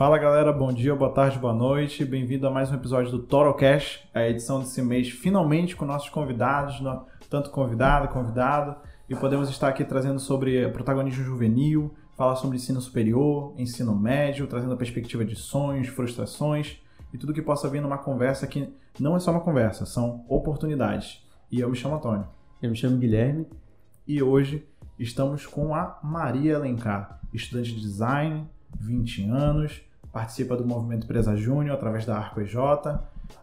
Fala galera, bom dia, boa tarde, boa noite. Bem-vindo a mais um episódio do Torocast, a edição desse mês, finalmente com nossos convidados, tanto convidado, convidado, e podemos estar aqui trazendo sobre protagonismo juvenil, falar sobre ensino superior, ensino médio, trazendo a perspectiva de sonhos, frustrações e tudo que possa vir numa conversa que não é só uma conversa, são oportunidades. E eu me chamo Antônio. Eu me chamo Guilherme. E hoje estamos com a Maria Alencar, estudante de design, 20 anos, participa do Movimento Empresa Júnior através da Arco EJ.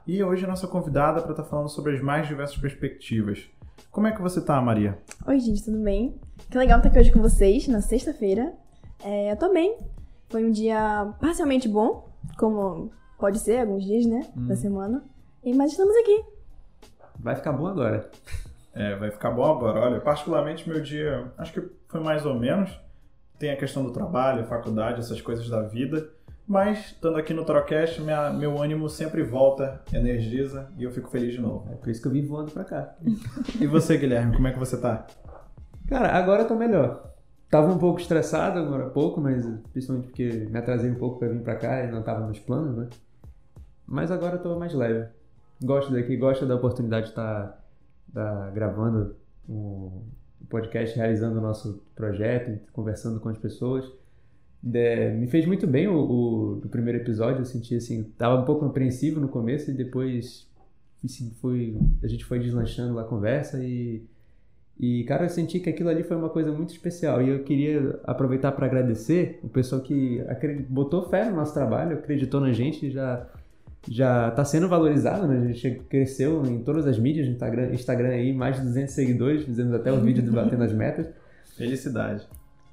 E hoje a nossa convidada para estar tá falando sobre as mais diversas perspectivas. Como é que você tá, Maria? Oi, gente, tudo bem? Que legal estar aqui hoje com vocês, na sexta-feira. É, eu tô bem. Foi um dia parcialmente bom, como pode ser alguns dias, né, hum. da semana. E, mas estamos aqui. Vai ficar bom agora. É, vai ficar bom agora. Olha, particularmente meu dia, acho que foi mais ou menos. Tem a questão do trabalho, faculdade, essas coisas da vida. Mas, estando aqui no Trocast, minha, meu ânimo sempre volta, energiza e eu fico feliz de novo. É por isso que eu vim voando pra cá. e você, Guilherme, como é que você tá? Cara, agora eu tô melhor. Tava um pouco estressado agora há pouco, mas principalmente porque me atrasei um pouco pra vir pra cá e não tava nos planos, né? Mas agora eu tô mais leve. Gosto daqui, gosto da oportunidade de estar tá, tá gravando o podcast, realizando o nosso projeto, conversando com as pessoas é, me fez muito bem o, o, primeiro episódio. Eu senti assim, tava um pouco apreensivo no começo e depois assim, foi, a gente foi deslanchando lá a conversa e, e, cara, eu senti que aquilo ali foi uma coisa muito especial. E eu queria aproveitar para agradecer o pessoal que botou fé no nosso trabalho, acreditou na gente, já já está sendo valorizado, né? A gente cresceu em todas as mídias, Instagram, Instagram aí, mais de 200 seguidores, fizemos até o vídeo do Batendo as Metas. Felicidade.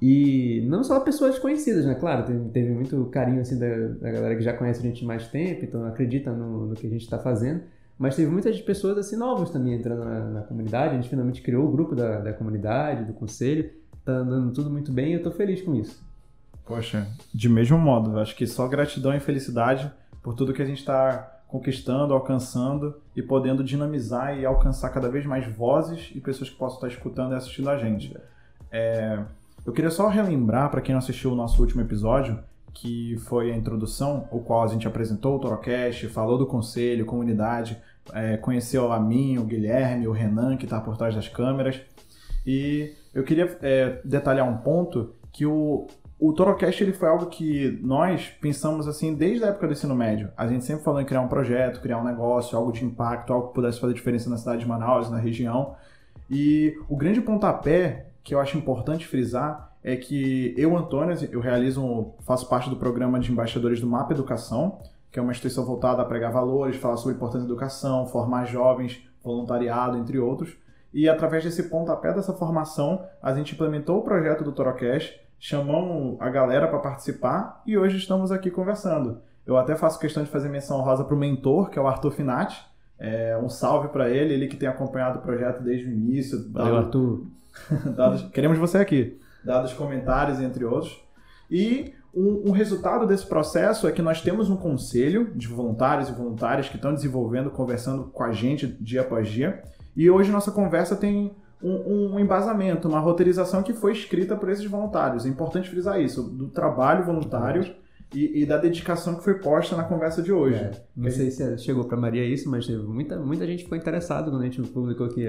E não só pessoas conhecidas, né? Claro, teve, muito carinho assim da, da, galera que já conhece a gente há mais tempo, então acredita no, no que a gente está fazendo. Mas teve muitas pessoas assim novas também entrando na, na, comunidade. A gente finalmente criou o grupo da, da comunidade, do conselho. Tá andando tudo muito bem e eu tô feliz com isso. Poxa, de mesmo modo, acho que só gratidão e felicidade por tudo que a gente está conquistando, alcançando e podendo dinamizar e alcançar cada vez mais vozes e pessoas que possam estar escutando e assistindo a gente. É, eu queria só relembrar, para quem não assistiu o nosso último episódio, que foi a introdução, o qual a gente apresentou o Torocast, falou do conselho, comunidade, é, conheceu a mim, o Guilherme, o Renan, que está por trás das câmeras. E eu queria é, detalhar um ponto que o, o Torocast ele foi algo que nós pensamos assim desde a época do ensino médio. A gente sempre falou em criar um projeto, criar um negócio, algo de impacto, algo que pudesse fazer diferença na cidade de Manaus, na região. E o grande pontapé que eu acho importante frisar é que eu, Antônio, eu realizo, faço parte do programa de embaixadores do MAP Educação, que é uma instituição voltada a pregar valores, falar sobre a importância da educação, formar jovens, voluntariado, entre outros. E através desse pontapé dessa formação, a gente implementou o projeto do Torocast, chamamos a galera para participar e hoje estamos aqui conversando. Eu até faço questão de fazer menção rosa para o mentor, que é o Arthur Finati. É, um salve para ele, ele que tem acompanhado o projeto desde o início. Valeu, Arthur. dados, queremos você aqui. Dados comentários, entre outros. E um, um, resultado desse processo é que nós temos um conselho de voluntários e voluntárias que estão desenvolvendo, conversando com a gente dia após dia. E hoje nossa conversa tem um, um, embasamento, uma roteirização que foi escrita por esses voluntários. É importante frisar isso, do trabalho voluntário e, e, da dedicação que foi posta na conversa de hoje. É, não sei se chegou para Maria isso, mas muita, muita gente ficou interessada quando a gente publicou que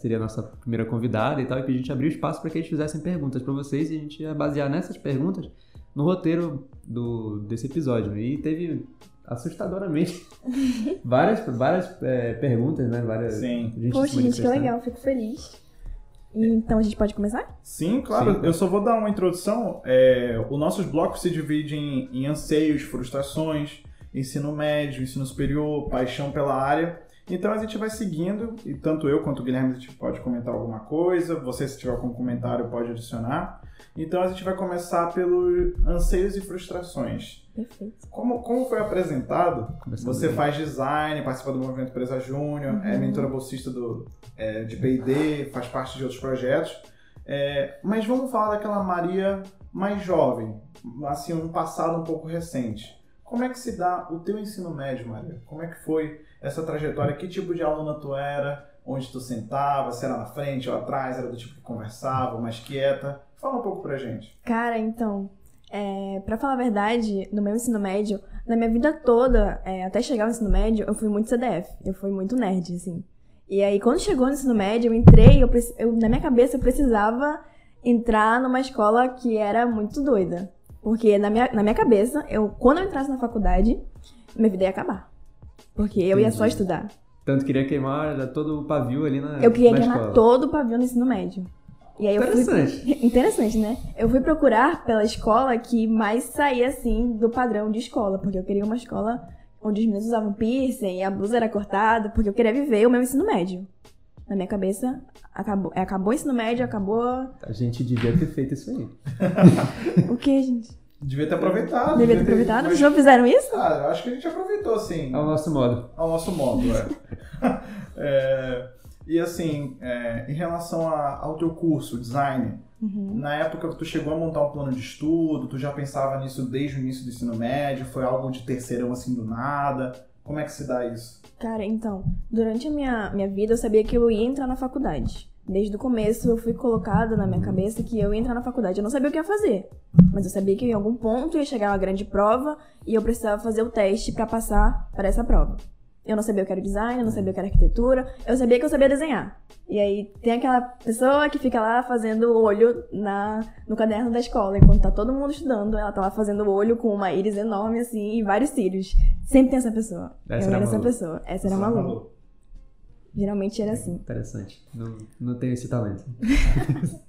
seria a nossa primeira convidada e tal, e que a gente abriu espaço para que eles fizessem perguntas para vocês e a gente ia basear nessas perguntas no roteiro do, desse episódio. E teve assustadoramente várias, várias é, perguntas, né? Várias, Sim. Gente Poxa, gente, que legal, fico feliz. Então a gente pode começar? Sim, claro. Sim. Eu só vou dar uma introdução. É, os nossos blocos se dividem em, em anseios, frustrações, ensino médio, ensino superior, paixão pela área. Então a gente vai seguindo, e tanto eu quanto o Guilherme a gente pode comentar alguma coisa, você se tiver algum comentário pode adicionar. Então a gente vai começar pelos anseios e frustrações. Perfeito. Como, como foi apresentado, Começando você bem. faz design, participa do Movimento Empresa Júnior, uhum. é mentora bolsista do, é, de P&D, faz parte de outros projetos. É, mas vamos falar daquela Maria mais jovem, assim, um passado um pouco recente. Como é que se dá o teu ensino médio, Maria? Como é que foi essa trajetória? Que tipo de aluna tu era? Onde tu sentava? Se era na frente ou atrás? Era do tipo que conversava, mais quieta? Fala um pouco pra gente. Cara, então, É, pra falar a verdade, no meu ensino médio, na minha vida toda, é, até chegar ao ensino médio, eu fui muito CDF. Eu fui muito nerd, assim. E aí, quando chegou no ensino médio, eu entrei, eu, eu, na minha cabeça, eu precisava entrar numa escola que era muito doida. Porque na minha, na minha cabeça, eu, quando eu entrasse na faculdade, minha vida ia acabar. Porque eu ia só estudar. Tanto queria queimar todo o pavio ali na Eu queria na queimar escola. todo o pavio no ensino médio. E aí eu Interessante. fui. Interessante, né? Eu fui procurar pela escola que mais saía assim do padrão de escola, porque eu queria uma escola onde os meninos usavam piercing e a blusa era cortada, porque eu queria viver o meu ensino médio. Na minha cabeça, acabou, é, acabou o ensino médio, acabou. A gente devia ter feito isso aí. O que, gente? Devia ter aproveitado. Devia ter aproveitado? mas- Vocês não fizeram isso? Ah, eu acho que a gente aproveitou, assim. Ao nosso modo. ao nosso modo, é. É, e assim, é, em relação a- ao teu curso, design, Uhum. na época que tu chegou a montar um plano de estudo, tu já pensava nisso desde o início do ensino médio, foi algo de terceirão assim do nada? Como é que se dá isso? Cara, então, durante a minha, minha vida eu sabia que eu ia entrar na faculdade. Desde o começo eu fui colocada na minha cabeça que eu ia entrar na faculdade. Eu não sabia o que ia fazer, mas eu sabia que em algum ponto ia chegar uma grande prova e eu precisava fazer o teste pra passar para essa prova. Eu não sabia o que era design, eu não sabia o que era arquitetura, eu sabia que eu sabia desenhar. E aí tem aquela pessoa que fica lá fazendo olho na, no caderno da escola, enquanto tá todo mundo estudando, ela tá lá fazendo olho com uma íris enorme assim e vários cílios. Sempre tem essa pessoa. Essa eu era essa pessoa. Essa era a Malu. Geralmente era assim. Interessante. Não, não tenho esse talento.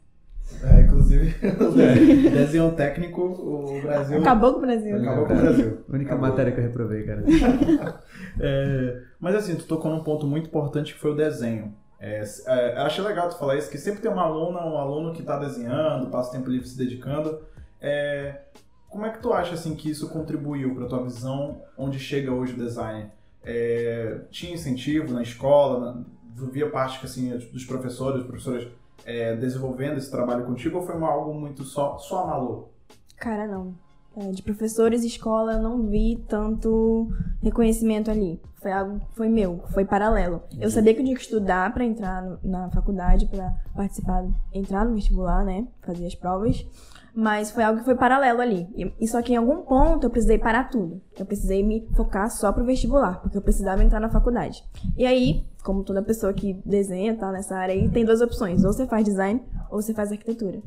É, inclusive, o desenho técnico, o Brasil. Acabou com o Brasil. Acabou com o Brasil. A única Acabou. matéria que eu reprovei, cara. É, mas assim, tu tocou num ponto muito importante que foi o desenho. É, é, achei legal tu falar isso, que sempre tem uma aluna, um aluno que está desenhando, passa tempo livre se dedicando. É, como é que tu acha assim que isso contribuiu para tua visão onde chega hoje o design? É, tinha incentivo na escola? Na, tu via parte que, assim, dos professores, professoras é, desenvolvendo esse trabalho contigo ou foi uma- algo muito só, só a Malu? Cara, não. É, de professores e escola eu não vi tanto reconhecimento ali. Foi algo foi meu, foi paralelo. Eu sabia que eu tinha que estudar pra entrar no- na faculdade, pra participar, entrar no vestibular, né? Fazer as provas. Mas foi algo que foi paralelo ali. E, e só que em algum ponto eu precisei parar tudo. Eu precisei me focar só pro vestibular, porque eu precisava entrar na faculdade. E aí, como toda pessoa que desenha, tá nessa área aí, tem duas opções. Ou você faz design, ou você faz arquitetura.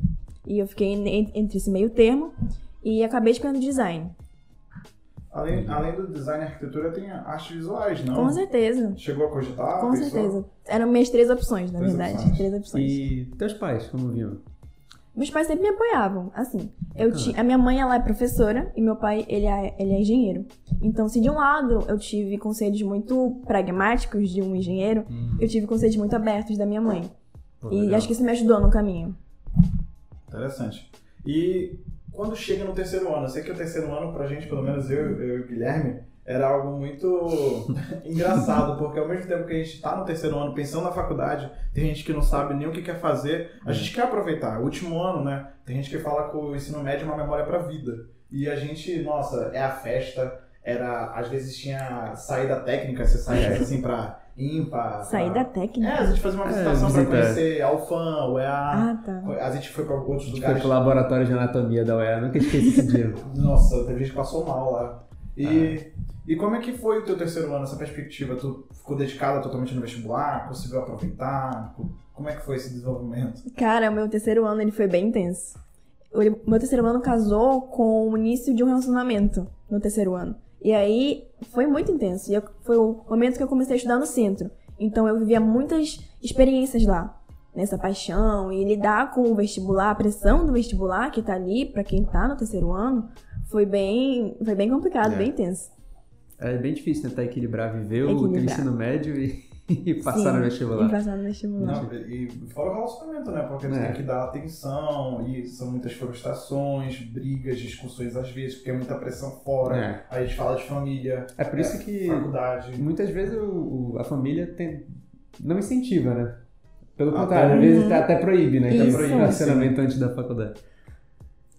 E eu fiquei en- entre esse meio termo e acabei escolhendo design. Além, além do design e arquitetura, tem artes visuais, não? Com certeza. Chegou a cogitar? Com pensou? certeza. Eram minhas três opções, na Três verdade. opções. Três opções. E teus pais, como viam? Meus pais sempre me apoiavam, assim. Eu ti... A minha mãe, ela é professora e meu pai, ele é, ele é engenheiro. Então, se de um lado eu tive conselhos muito pragmáticos de um engenheiro, eu tive conselhos muito abertos da minha mãe. Pô, E legal. acho que isso me ajudou no caminho. Interessante. E quando chega no terceiro ano, eu sei que o terceiro ano, pra gente, pelo menos eu, eu e o Guilherme, era algo muito engraçado, porque ao mesmo tempo que a gente tá no terceiro ano pensando na faculdade, tem gente que não sabe nem o que quer fazer, a gente quer aproveitar. O último ano, né? Tem gente que fala que o ensino médio é uma memória pra vida. E a gente, nossa, é a festa, era, às vezes tinha saída técnica, você saía É. assim pra ímpar. Saída pra... técnica. É, a gente fazia uma É, visitação pra visita. conhecer a UFAM, o EA. Ah, tá. A gente foi pra outros A gente foi lugares. pro laboratório de anatomia da UEA, nunca esqueci esse dia. Nossa, teve gente que passou mal lá. E, Ah. e como é que foi o teu terceiro ano, essa perspectiva? Tu ficou dedicada totalmente no vestibular? Conseguiu aproveitar? Como é que foi esse desenvolvimento? Cara, o meu terceiro ano ele foi bem intenso. O meu terceiro ano casou com o início de um relacionamento no terceiro ano. E aí foi muito intenso. E eu- foi o momento que eu comecei a estudar no centro. Então eu vivia muitas experiências lá. Nessa paixão e lidar com o vestibular, a pressão do vestibular que tá ali pra quem tá no terceiro ano, foi bem, foi bem complicado, É. bem intenso. É bem difícil tentar equilibrar, viver o Equilibrar. ensino médio e, e passar Sim, no E vestibular. passar no vestibular. Não, e fora o relacionamento, né? Porque tu É. tem que dar atenção, e são muitas frustrações, brigas, discussões às vezes, porque é muita pressão fora. É. Aí a gente fala de família, É por isso que faculdade. muitas vezes o- o- a família tem- não incentiva, né? Pelo Até- contrário, às vezes até, até proíbe, né? Então, Isso. proíbe o relacionamento antes da faculdade.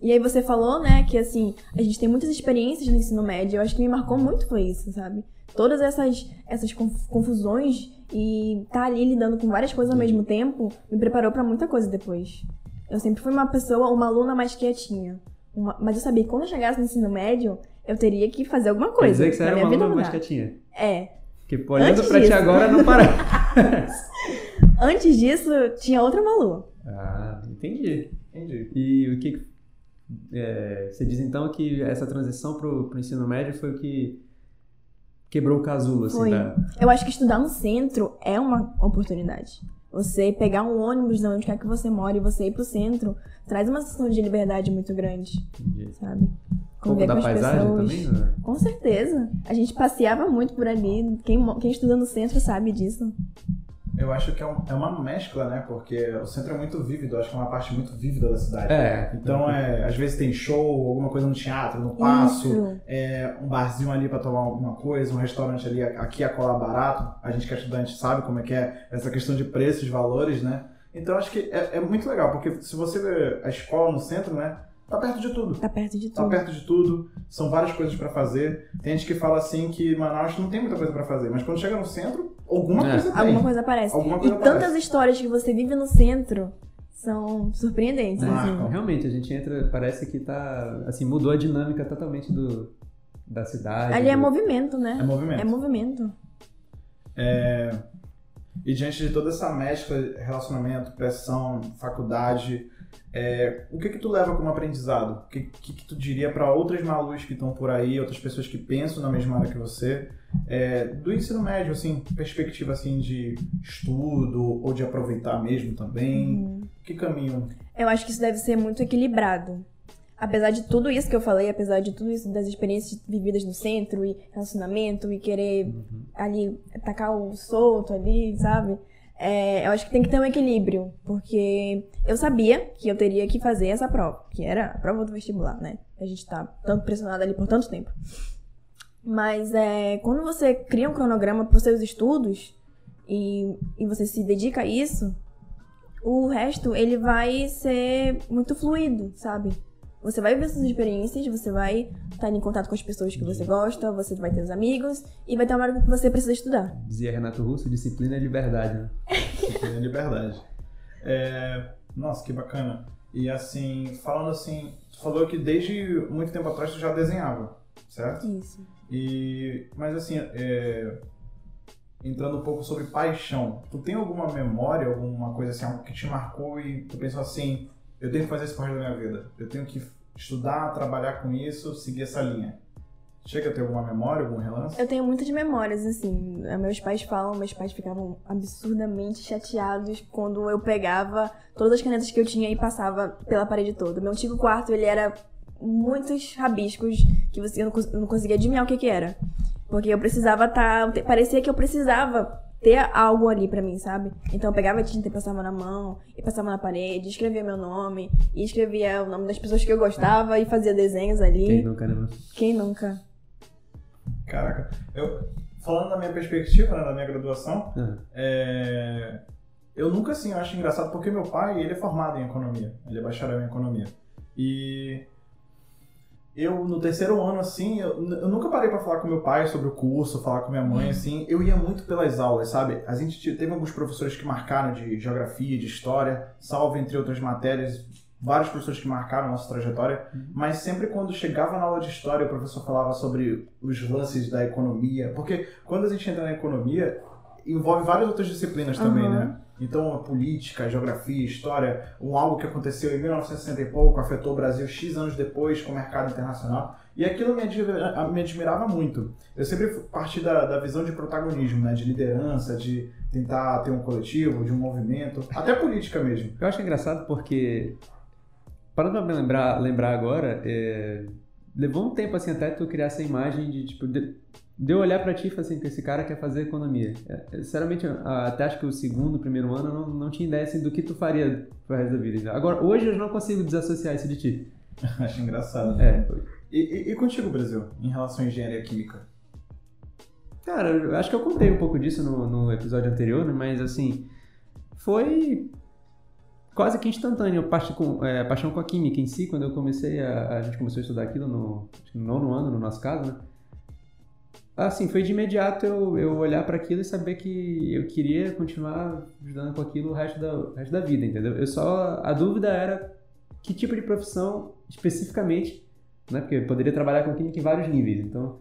E aí você falou, né, que assim, a gente tem muitas experiências no ensino médio. Eu acho que me marcou muito foi isso, sabe? Todas essas, essas conf- confusões e tá ali lidando com várias coisas ao mesmo tempo me preparou pra muita coisa depois. Eu sempre fui uma pessoa, uma aluna mais quietinha. uma- mas eu sabia que quando eu chegasse no ensino médio, eu teria que fazer alguma Quer coisa. dizer que você era uma aluna mais quietinha. É. Porque olhando Antes pra ti disso. agora não para. Antes disso, tinha outra Malu. ah, entendi. Entendi. E o que que- é, você diz então que essa transição pro, pro ensino médio foi o que quebrou o casulo, assim, Foi. da... Eu acho que estudar no centro é uma oportunidade. Você pegar um ônibus de onde quer que você mora e você ir pro centro traz uma sensação de liberdade muito grande, de- sabe? Um pouco da paisagem também, né? Com certeza. A gente passeava muito por ali. Quem, quem estuda no centro sabe disso. Eu acho que é, um- é uma mescla, né? Porque o centro é muito vívido, eu acho que é uma parte muito vívida da cidade. É. Então, é, às vezes tem show, alguma coisa no teatro, no passo, é, um barzinho ali pra tomar alguma coisa, um restaurante ali, aqui a cola barato. A gente que é estudante sabe como é que é essa questão de preços, valores, né? Então, acho que é, é muito legal, porque se você vê a escola no centro, né? Tá perto de tudo. Tá perto de Tá tudo. perto de tudo, são várias coisas pra fazer. Tem gente que fala assim que Manaus não tem muita coisa pra fazer, mas quando chega no centro, alguma É. coisa tem. Alguma coisa aparece. Alguma E coisa tantas aparece. histórias que você vive no centro são surpreendentes. É, assim. Realmente, a gente entra, parece que tá, assim, mudou a dinâmica totalmente do, da cidade. Ali é do- movimento, né? É movimento. É movimento. E diante de toda essa mescla, relacionamento, pressão, faculdade, é, o que que tu leva como aprendizado? O que, que, que tu diria para outras malus que estão por aí, outras pessoas que pensam na mesma área que você, é, do ensino médio, assim, perspectiva assim de estudo ou de aproveitar mesmo também? Uhum. Que caminho? Eu acho que isso deve ser muito equilibrado. Apesar de tudo isso que eu falei, apesar de tudo isso das experiências vividas no centro e relacionamento e querer Uhum. ali tacar o solto ali, sabe? É, eu acho que tem que ter um equilíbrio, porque eu sabia que eu teria que fazer essa prova, que era a prova do vestibular, né? A gente tá tanto pressionado ali por tanto tempo. Mas é, quando você cria um cronograma para seus estudos e, e você se dedica a isso, o resto ele vai ser muito fluido, sabe? Você vai viver suas experiências, você vai estar em contato com as pessoas que você gosta, você vai ter os amigos e vai ter uma hora que você precisa estudar. Dizia Renato Russo, disciplina é liberdade, né? Tem liberdade. É, nossa, que bacana. E assim, falando assim, tu falou que desde muito tempo atrás tu já desenhava, certo? Isso. E, mas assim, é, entrando um pouco sobre paixão, tu tem alguma memória, alguma coisa assim, algo que te marcou e tu pensou assim, eu tenho que fazer pro resto da minha vida, eu tenho que estudar, trabalhar com isso, seguir essa linha. Chega a ter alguma memória, algum relance? Eu tenho muitas memórias, assim. Meus pais falam, meus pais ficavam absurdamente chateados quando eu pegava todas as canetas que eu tinha e passava pela parede toda. Meu antigo quarto, ele era muitos rabiscos que você, eu, não, conseguia adivinhar o que que era. Porque eu precisava estar... parecia que eu precisava ter algo ali pra mim, sabe? Então eu pegava a tinta e passava na mão, e passava na parede, escrevia meu nome, e escrevia o nome das pessoas que eu gostava, e fazia desenhos ali. Quem nunca, né? Quem nunca? Caraca, eu falando da minha perspectiva, né, da minha graduação, Aham. É, Eu nunca assim, eu acho engraçado porque meu pai, ele é formado em economia, ele é bacharel em economia. E eu no terceiro ano assim, eu, eu nunca parei pra falar com meu pai sobre o curso, falar com minha mãe assim, eu ia muito pelas aulas, sabe? A gente te- teve alguns professores que marcaram de geografia, de história, salvo entre outras matérias, vários professores que marcaram a nossa trajetória, mas sempre quando chegava na aula de história, o professor falava sobre os lances da economia, porque quando a gente entra na economia, envolve várias outras disciplinas também, Aham. né? Então, a política, a geografia, história, um algo que aconteceu em 1960 e pouco, afetou o Brasil X anos depois com o mercado internacional. E aquilo me, admira- me admirava muito. Eu sempre parti da, da visão de protagonismo, né? De liderança, de tentar ter um coletivo, de um movimento, até política mesmo. Eu acho engraçado porque, parando me lembrar, lembrar agora, é, levou um tempo assim até tu criar essa imagem de, tipo, de, de eu olhar pra ti e falar assim, que esse cara quer fazer economia. É, é, sinceramente, até acho que o segundo, primeiro ano, eu não, não tinha ideia assim, do que tu faria pro resto da vida. Agora, hoje eu não consigo desassociar isso de ti. Acho engraçado. É, E, e, e contigo, Brasil, em relação à engenharia química? Cara, eu acho que eu contei um pouco disso no, no episódio anterior, né? mas assim, foi quase que instantâneo com, é, a paixão com a química em si, quando eu comecei a, a gente começou a estudar aquilo no, no nono ano, no nosso caso, né? Assim, foi de imediato eu, eu olhar para aquilo e saber que eu queria continuar estudando com aquilo o resto da, o resto da vida, entendeu? Eu só, a dúvida era que tipo de profissão especificamente, né? Porque eu poderia trabalhar com química em vários níveis. Então,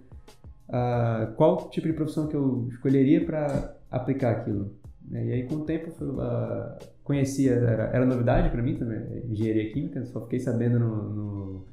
uh, qual tipo de profissão que eu escolheria para aplicar aquilo? E aí, com o tempo, uh, conhecia, era, era novidade para mim também, engenharia química, só fiquei sabendo no, no,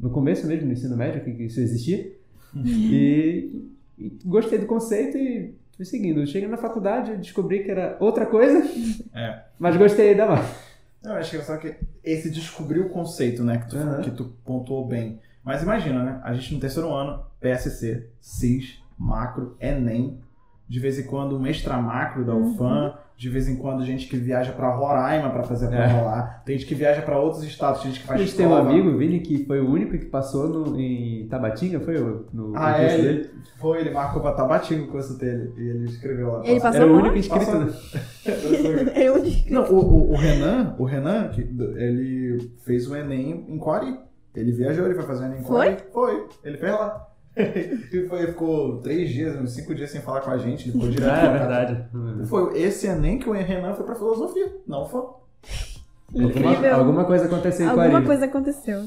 no começo mesmo, no ensino médio, que isso existia. E, e, gostei do conceito e fui seguindo. Cheguei na faculdade, descobri que era outra coisa, É. mas gostei ainda mais. Eu acho que só que esse descobrir o conceito, né, que tu, Uhum. que tu pontuou bem. Mas imagina, né? A gente no terceiro ano, PSC, CIS, macro, Enem, de vez em quando um extra macro da UFAM, de vez em quando gente que viaja pra Roraima pra fazer a prova É. lá, tem gente que viaja pra outros estados, tem gente que A faz gente tem um amigo, Vini, que foi o único que passou no, em Tabatinga, foi o, no, Ah, no é? dele? foi, ele marcou pra Tabatinga o curso dele e ele escreveu lá. Ele passou Era o mal? único inscrito. Passou. né? É o único. Não, o, o, o Renan, o Renan, que, ele fez o Enem em Quari. Ele viajou, ele foi fazer o Enem em Quari. Foi? Ele fez lá. Ele foi, ficou três dias, uns cinco dias sem falar com a gente. Ficou direto Ah, é contato. verdade. Foi esse Enem que o Renan foi pra filosofia. Não foi. Incrível. Alguma, alguma coisa aconteceu com Alguma coisa aconteceu.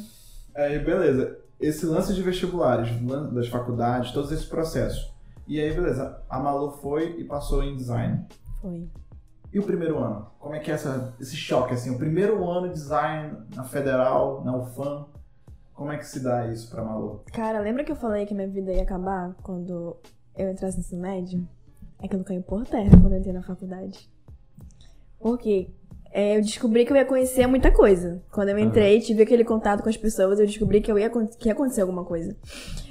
Aí, beleza. Esse lance de vestibulares, das faculdades, todos esses processos. E aí, beleza. A Malu foi e passou em design. Foi. E o primeiro ano? Como é que é essa, esse choque, assim? O primeiro ano de design na Federal, na UFAM, como é que se dá isso pra Malu? Cara, lembra que eu falei que minha vida ia acabar quando eu entrasse no ensino médio? Aquilo caiu por terra quando eu entrei na faculdade. Porque é, eu descobri que eu ia conhecer muita coisa. Quando eu entrei, tive aquele contato com as pessoas, eu descobri que, eu ia, que ia acontecer alguma coisa.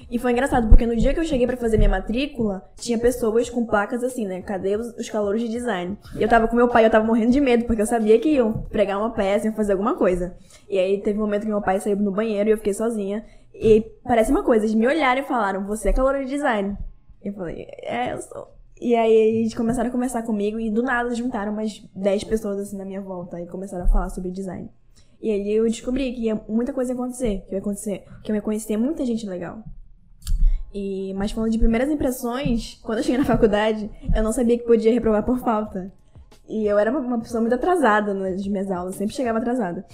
E foi engraçado, porque no dia que eu cheguei pra fazer minha matrícula, tinha pessoas com placas assim, né? Cadê os, os calouros de design? E eu tava com meu pai, eu tava morrendo de medo, porque eu sabia que iam pregar uma peça, iam fazer alguma coisa. E aí teve um momento que meu pai saiu no banheiro e eu fiquei sozinha. E parece uma coisa, eles me olharam e falaram, você é calouro de design. Eu falei, é, eu sou. E aí eles começaram a conversar comigo e do nada juntaram umas 10 pessoas assim na minha volta e começaram a falar sobre design. E aí eu descobri que ia, muita coisa ia acontecer, que ia acontecer, que eu ia conhecer muita gente legal. E, mas falando de primeiras impressões, quando eu cheguei na faculdade, eu não sabia que podia reprovar por falta. E eu era uma- pessoa muito atrasada nas minhas aulas, sempre chegava atrasada.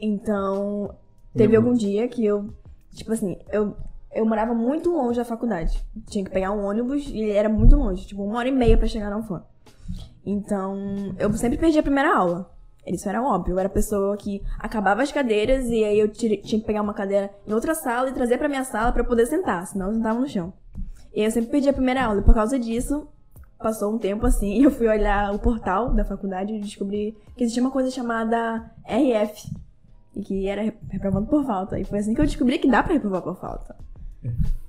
Então, teve algum dia que eu, tipo assim, eu, eu morava muito longe da faculdade. Tinha que pegar um ônibus e era muito longe, tipo uma hora e meia pra chegar na UFAM. Então, eu sempre perdi a primeira aula. Isso era óbvio. Eu era pessoa que acabava as cadeiras e aí eu tinha que pegar uma cadeira em outra sala e trazer pra minha sala eu poder sentar, senão eu sentava no chão. E eu sempre perdi a primeira aula. E por causa disso, passou um tempo assim e eu fui olhar o portal da faculdade e descobri que existia uma coisa chamada RF. E que era reprovando por falta. E foi assim que eu descobri que dá pra reprovar por falta.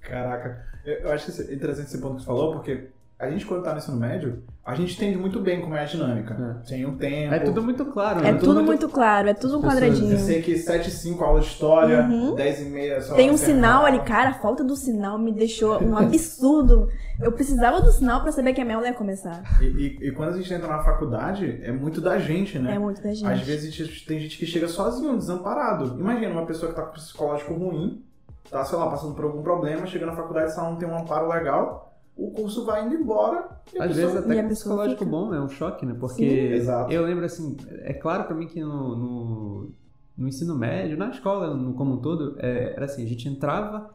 Caraca, eu, acho que esse- interessante esse ponto que você falou, porque a gente, quando tá no ensino médio, a gente entende muito bem como é a dinâmica. Tem um tempo. É tudo muito claro, né? É tudo muito claro, é tudo um pessoas- Eu quadradinho. sei que 7 e 5 aula de história, Uhum. 10 e meia só. Tem um sinal ali, cara, a falta do sinal me deixou um absurdo. Eu precisava do sinal pra saber que a minha aula ia começar. E, e- e quando a gente entra na faculdade, é muito da gente, né? É muito da gente. Às vezes a gente- tem gente que chega sozinho, desamparado. Imagina uma pessoa que tá com psicológico ruim, tá, sei lá, passando por algum problema, chega na faculdade, se ela não tem um amparo legal, o curso vai indo embora. e Às pessoa- vezes até pessoa psicológico fica. bom é um choque, né? Porque Sim, eu lembro assim, é claro pra mim que no, no, no ensino médio, na escola no, como um todo, é, era assim, a gente entrava,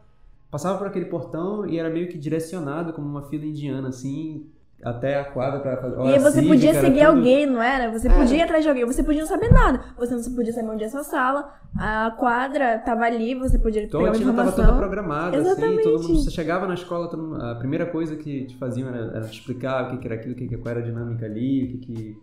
passava por aquele portão e era meio que direcionado como uma fila indiana, assim, até a quadra pra fazer. E aí você podia seguir tudo... alguém, não era? Você É. podia ir atrás de alguém, você podia não saber nada. Você não podia saber onde é a sua sala, a quadra tava ali, você podia Então a pegar uma rotina tava toda informação. programada, assim, Exatamente. todo mundo, você chegava na escola, todo mundo- a primeira coisa que te faziam era, era te explicar o que, que era aquilo, o que, que, qual era a dinâmica ali, o que que...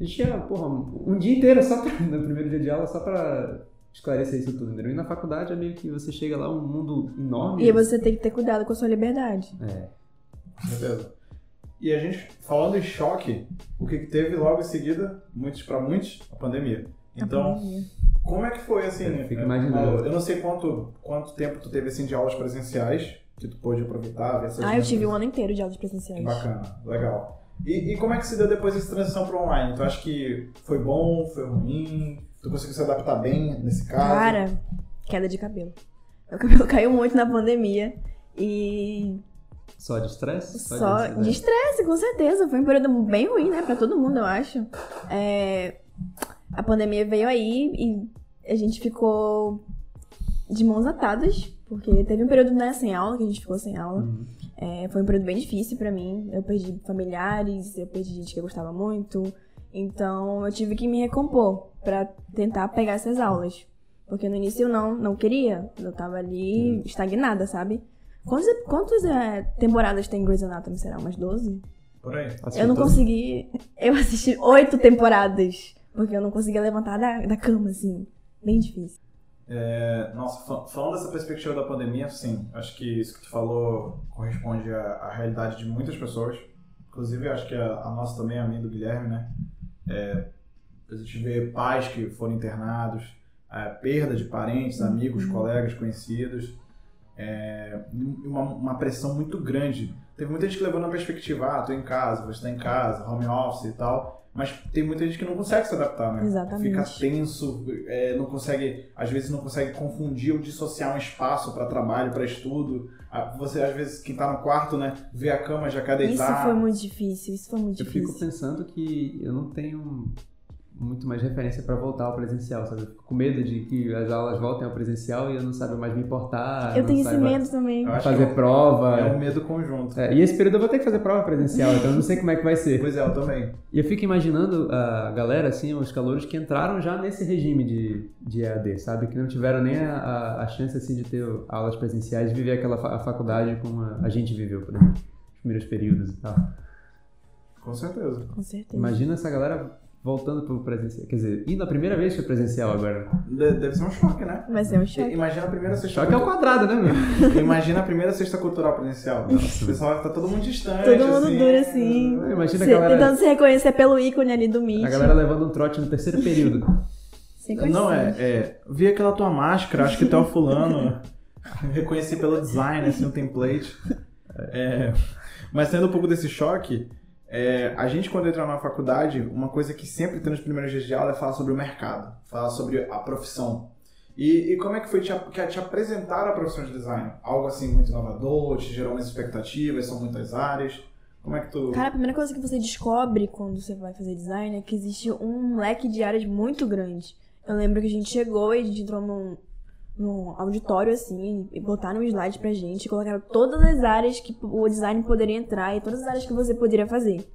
A gente tinha, porra, um dia inteiro só pra, no primeiro dia de aula só pra esclarecer isso tudo, entendeu? E na faculdade é meio que você chega lá, um mundo enorme. E aí você tem que ter cuidado com a sua liberdade. É. Beleza. E a gente, falando em choque, o que, que teve logo em seguida, muitos para muitos, a pandemia. A Então, pandemia. como é que foi assim? Eu fico é, imaginando. Eu não sei quanto, quanto tempo tu teve assim de aulas presenciais, que tu pôde aproveitar, ver essas Ah, eu tive um ano inteiro de aulas Que presenciais. bacana, legal. E, e como é que se deu depois essa transição para online? Tu acha que foi bom, foi ruim? Tu conseguiu se adaptar bem nesse caso? Cara, queda de cabelo. Meu cabelo caiu muito na pandemia. E Só de estresse? só de de estresse, com certeza. Foi um período bem ruim, né? Pra todo mundo, eu acho. É, A pandemia veio aí e a gente ficou de mãos atadas, porque teve um período né, sem aula, que a gente ficou sem aula. Uhum. É, foi um período bem difícil pra mim. Eu perdi familiares, eu perdi gente que eu gostava muito. Então eu tive que me recompor pra tentar pegar essas aulas. Porque no início eu não, não queria. Eu tava ali Uhum. estagnada, sabe? Quantas, quantas é, temporadas tem Grey's Anatomy? Será? Umas 12? Por aí. Eu não consegui. Eu assisti oito temporadas. Porque eu não conseguia levantar da, da cama, assim. Bem difícil. É, nossa, fa- falando dessa perspectiva da pandemia, sim, acho que isso que tu falou corresponde à, à realidade de muitas pessoas. Inclusive, acho que a, a nossa também, a minha do Guilherme, né? É, a gente vê pais que foram internados, a perda de parentes, amigos, colegas, conhecidos, é, uma, uma pressão muito grande. Teve muita gente que levou na perspectiva, ah, tô em casa, você tá em casa, home office e tal, mas tem muita gente que não consegue se adaptar, né? Exatamente. Fica tenso, é, não consegue, às vezes não consegue confundir ou dissociar um espaço para trabalho, para estudo. Você, às vezes, quem tá no quarto, né, vê a cama, já quer deitar. Isso foi muito difícil. Isso foi muito Eu fico difícil. pensando que eu não tenho muito mais referência pra voltar ao presencial, sabe? Eu fico com medo de que as aulas voltem ao presencial e eu não saiba mais me importar. Eu não tenho esse medo também. Fazer que prova. é um medo conjunto. É, e esse período eu vou ter que fazer prova presencial, então eu não sei como é que vai ser. Pois é, eu também. E eu fico imaginando a galera, assim, os calouros que entraram já nesse regime de, de EAD, sabe? Que não tiveram nem a, a, chance, assim, de ter aulas presenciais e viver aquela fa- a faculdade como a, a gente viveu, por exemplo. Os primeiros períodos e tal. Com certeza. Com certeza. Imagina essa galera voltando pro presencial. Quer dizer, indo a primeira vez pro presencial agora. De- deve ser um choque, né? Vai ser um choque. Imagina a primeira sexta Só que é o quadrado, né, meu? Imagina a primeira sexta cultural presencial. o pessoal estar todo mundo distante. Todo mundo assim. duro assim. Imagina a Se- galera, Tentando se reconhecer pelo ícone ali do Meet. a galera levando um trote no terceiro período. Sem. Não, é, é. Vi aquela tua máscara, acho que tu é o fulano. Reconheci pelo design, assim, um template. É, mas saindo um pouco desse choque, é, a gente quando entra na faculdade, uma coisa que sempre tem nos primeiros dias de aula é falar sobre o mercado, falar sobre a profissão. E, e como é que foi te, que te apresentar a profissão de design? Algo assim muito inovador, te gerou umas expectativas, são muitas áreas. Como é que tu. Cara, a primeira coisa que você descobre quando você vai fazer design é que existe um leque de áreas muito grande. Eu lembro que a gente chegou e a gente entrou num, num auditório assim, e botaram um slide pra gente, e colocaram todas as áreas que o design poderia entrar e todas as áreas que você poderia fazer.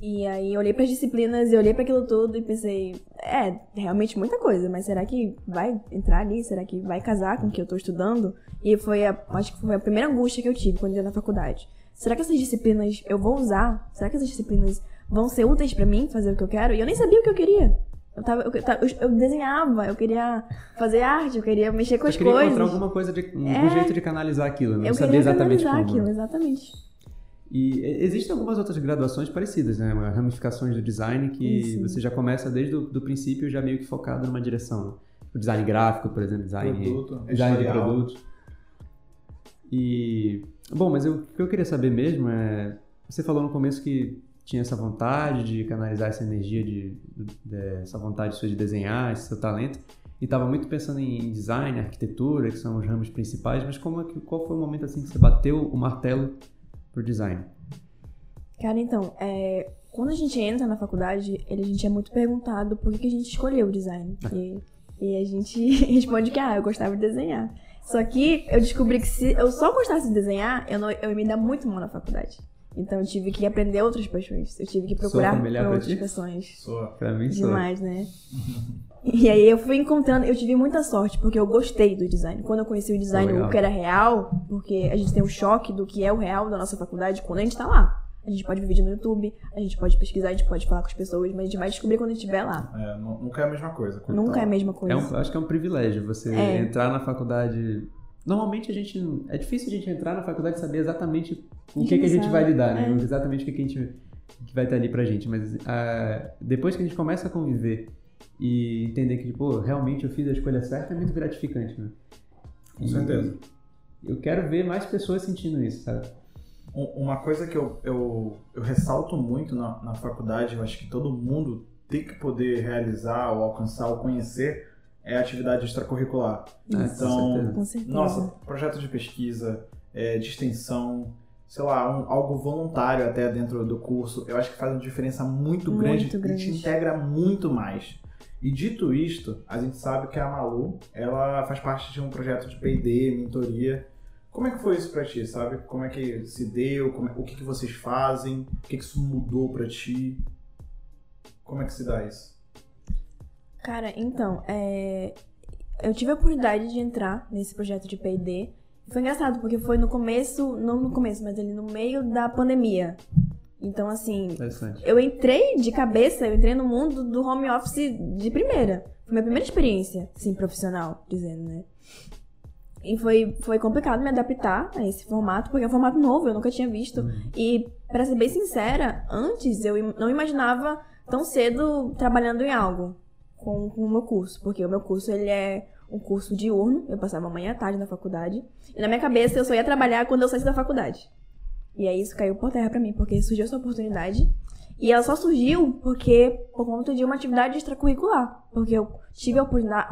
E aí eu olhei pras disciplinas, eu olhei pra aquilo tudo e pensei, é, realmente muita coisa, mas será que vai entrar ali? Será que vai casar com o que eu tô estudando? E foi a, acho que foi a primeira angústia que eu tive quando entrei na faculdade. Será que essas disciplinas eu vou usar? Será que essas disciplinas vão ser úteis pra mim fazer o que eu quero? E eu nem sabia o que eu queria. Eu, tava, eu, eu- eu desenhava, eu queria fazer arte, eu queria mexer com Eu as queria coisas. encontrar alguma coisa, de, um É. jeito de canalizar aquilo, não eu sabia queria exatamente canalizar como. aquilo, exatamente. E existem algumas outras graduações parecidas, né? Ramificações do design que Isso. você já começa desde o do princípio já meio que focado numa direção. O design gráfico, por exemplo, design, Produto, design de produtos. E bom, mas eu- o que eu queria saber mesmo é, você falou no começo que tinha essa vontade de canalizar essa energia de, de essa vontade sua de desenhar, esse seu talento. E estava muito pensando em design, arquitetura, que são os ramos principais, mas como é que, qual foi o momento assim que você bateu o martelo pro design? Cara, então, é, quando a gente entra na faculdade, a gente é muito perguntado por que, que a gente escolheu o design. E, e a gente responde que, ah, eu gostava de desenhar. Só que eu descobri que se eu só gostasse de desenhar, eu, não, eu ia me dar muito mal na faculdade. Então eu tive que aprender outras paixões. Eu tive que procurar por outras ti? questões. Sou. Pra mim, sou. Demais, né? E aí eu fui encontrando, eu tive muita sorte, porque eu gostei do design. Quando eu conheci o design, o que era real, porque a gente tem um choque do que é o real da nossa faculdade quando a gente tá lá. A gente pode ver vídeo no YouTube, a gente pode pesquisar, a gente pode falar com as pessoas, mas a gente vai descobrir quando a gente estiver lá. É, nu- nunca é a mesma coisa. Nunca é a mesma É coisa. um, acho que é um privilégio você É. entrar na faculdade. Normalmente a gente. É difícil a gente entrar na faculdade e saber exatamente o A que, gente que a gente vai lidar, né? é. Exatamente o que, que a gente que vai estar ali pra gente. Mas ah, depois que a gente começa a conviver e entender que, pô, realmente eu fiz a escolha certa, é muito gratificante, né? Com E certeza. Eu quero ver mais pessoas sentindo isso, sabe? Um- Uma coisa que eu, eu, eu ressalto muito na, na faculdade, eu acho que todo mundo tem que poder realizar ou alcançar ou conhecer, é atividade extracurricular. É, Isso, com certeza. Nossa, projeto de pesquisa, é, de extensão, sei lá, um- algo voluntário até dentro do curso, eu acho que faz uma diferença muito, Muito grande, e te integra muito mais. E dito isto, a gente sabe que a Malu, ela faz parte de um projeto de P&D, mentoria. Como é que foi isso pra ti, sabe? Como é que se deu? Como é- o que, que vocês fazem? O que, que isso mudou pra ti? Como é que se dá isso? Cara, então, é, eu tive a oportunidade de entrar nesse projeto de P&D. Foi engraçado, porque foi no começo, não no começo, mas ali no meio da pandemia. Então, assim, eu entrei de cabeça, eu entrei no mundo do home office de primeira. Foi minha primeira experiência, assim, profissional, dizendo, né? E foi, foi complicado me adaptar a esse formato, porque é um formato novo, eu nunca tinha visto. E, pra ser bem sincera, antes eu não imaginava tão cedo trabalhando em algo com, com o meu curso, porque o meu curso ele é um curso diurno, eu passava manhã e tarde na faculdade, e na minha cabeça eu só ia trabalhar quando eu saísse da faculdade. E aí isso caiu por terra pra mim, porque surgiu essa oportunidade, e ela só surgiu porque por conta de uma atividade extracurricular, porque eu tive a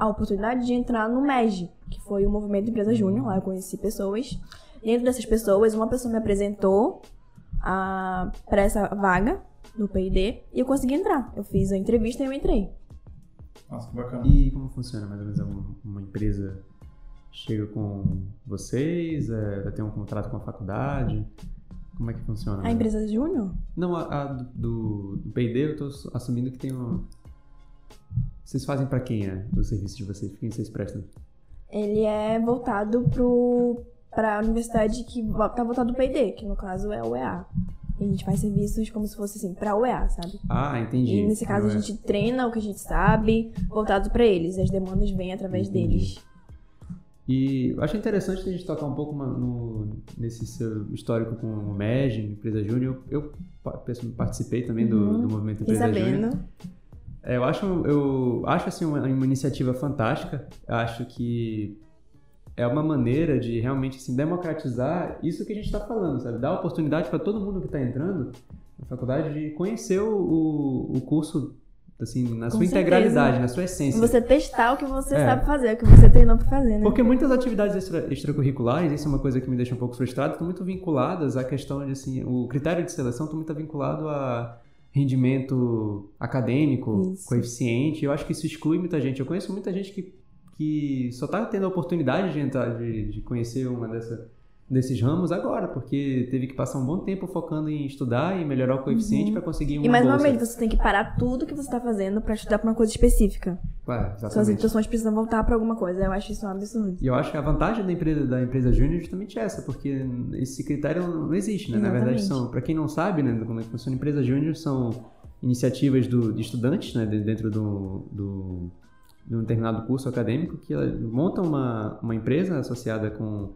oportunidade, de entrar no MEG, que foi o Movimento Empresa Júnior, lá eu conheci pessoas. Dentro dessas pessoas, uma pessoa me apresentou para essa vaga do P&D e eu consegui entrar. Eu fiz a entrevista e eu entrei. Nossa, que bacana. E como funciona mais ou menos uma, uma empresa chega com vocês, é, vai ter um contrato com a faculdade? Como é que funciona? A empresa Júnior? Não, a, a do, do P&D eu tô assumindo que tem um... Vocês fazem pra quem é o serviço de vocês? Quem vocês prestam? Ele é voltado pro para a universidade que vo- tá voltado do P&D, que no caso é o EA. E a gente faz serviços como se fosse assim, pra UEA, sabe? Ah, entendi. E nesse caso a gente treina o que a gente sabe, voltado pra eles. As demandas vêm através Entendi. deles. E eu acho interessante a gente tocar um pouco no, nesse seu histórico com o MEG, Empresa Júnior. Eu, eu pa- participei também do, Uhum. do movimento Empresa Júnior. É, eu acho, eu acho assim, uma, uma iniciativa fantástica. Eu acho que é uma maneira de realmente assim, democratizar isso que a gente está falando, sabe? Dar oportunidade para todo mundo que está entrando na faculdade de conhecer o, o, curso assim, na Com sua certeza. integralidade, na sua essência. Você testar o que você É. sabe fazer, o que você treinou pra fazer, né? Porque muitas atividades extra- extracurriculares, isso é uma coisa que me deixa um pouco frustrado, estão muito vinculadas à questão de assim, o critério de seleção está muito vinculado a rendimento acadêmico, Isso. coeficiente. Eu acho que isso exclui muita gente. Eu conheço muita gente que, que só está tendo a oportunidade de entrar, de, de conhecer uma dessa, desses ramos agora, porque teve que passar um bom tempo focando em estudar e melhorar o coeficiente para conseguir uma Uhum. E mais uma vez, você tem que parar tudo que você tá fazendo pra estudar pra uma coisa específica. Claro, Suas exatamente. intenções precisam voltar pra alguma coisa. Eu acho isso um absurdo. E eu acho que a vantagem da empresa da empresa júnior é justamente essa, porque esse critério não existe, né? Na verdade, Exatamente. são, para quem não sabe, né, como é que funciona a empresa júnior, são iniciativas do, de estudantes, né, de- dentro do, do de um determinado curso acadêmico que ela- montam uma, uma empresa associada com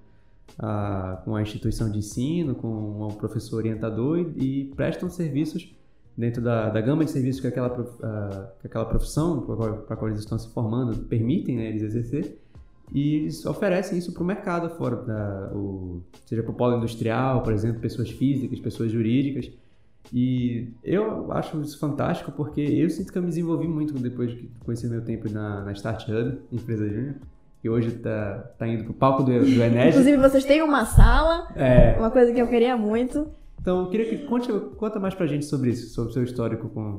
a, com a instituição de ensino, com um professor orientador e, e prestam serviços dentro da, da gama de serviços que aquela, ah, que aquela profissão para a qual, qual eles estão se formando permitem né, eles exercer e eles oferecem isso para o mercado fora, da, o, seja para o polo industrial, por exemplo, pessoas físicas, pessoas jurídicas. E eu acho isso fantástico porque eu sinto que eu me desenvolvi muito depois de conhecer meu tempo na, na Start Hub, empresa júnior, que hoje está tá indo para o palco do, do Ened. Inclusive, vocês têm uma sala, É, uma coisa que eu queria muito. então, eu queria que conte, conta mais pra gente sobre isso, sobre o seu histórico com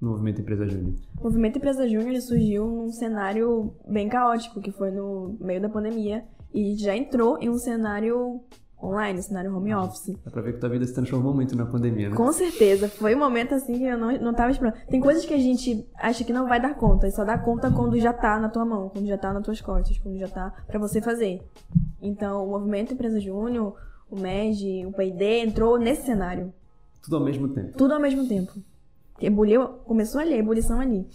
o movimento Empresa Júnior. O movimento Empresa Júnior surgiu num cenário bem caótico, que foi no meio da pandemia. E já entrou em um cenário online, cenário home office. Dá pra ver que tua vida se transformou muito na pandemia, né? Com certeza, foi um momento assim que eu não, não tava esperando. Tem coisas que a gente acha que não vai dar conta, e só dá conta quando já tá na tua mão, quando já tá nas tuas costas, quando já tá pra você fazer. Então, o movimento Empresa Júnior, o MEG, o P&D entrou nesse cenário. Tudo ao mesmo tempo. Tudo ao mesmo tempo. Ebuliu, começou ali, a ebulição ali.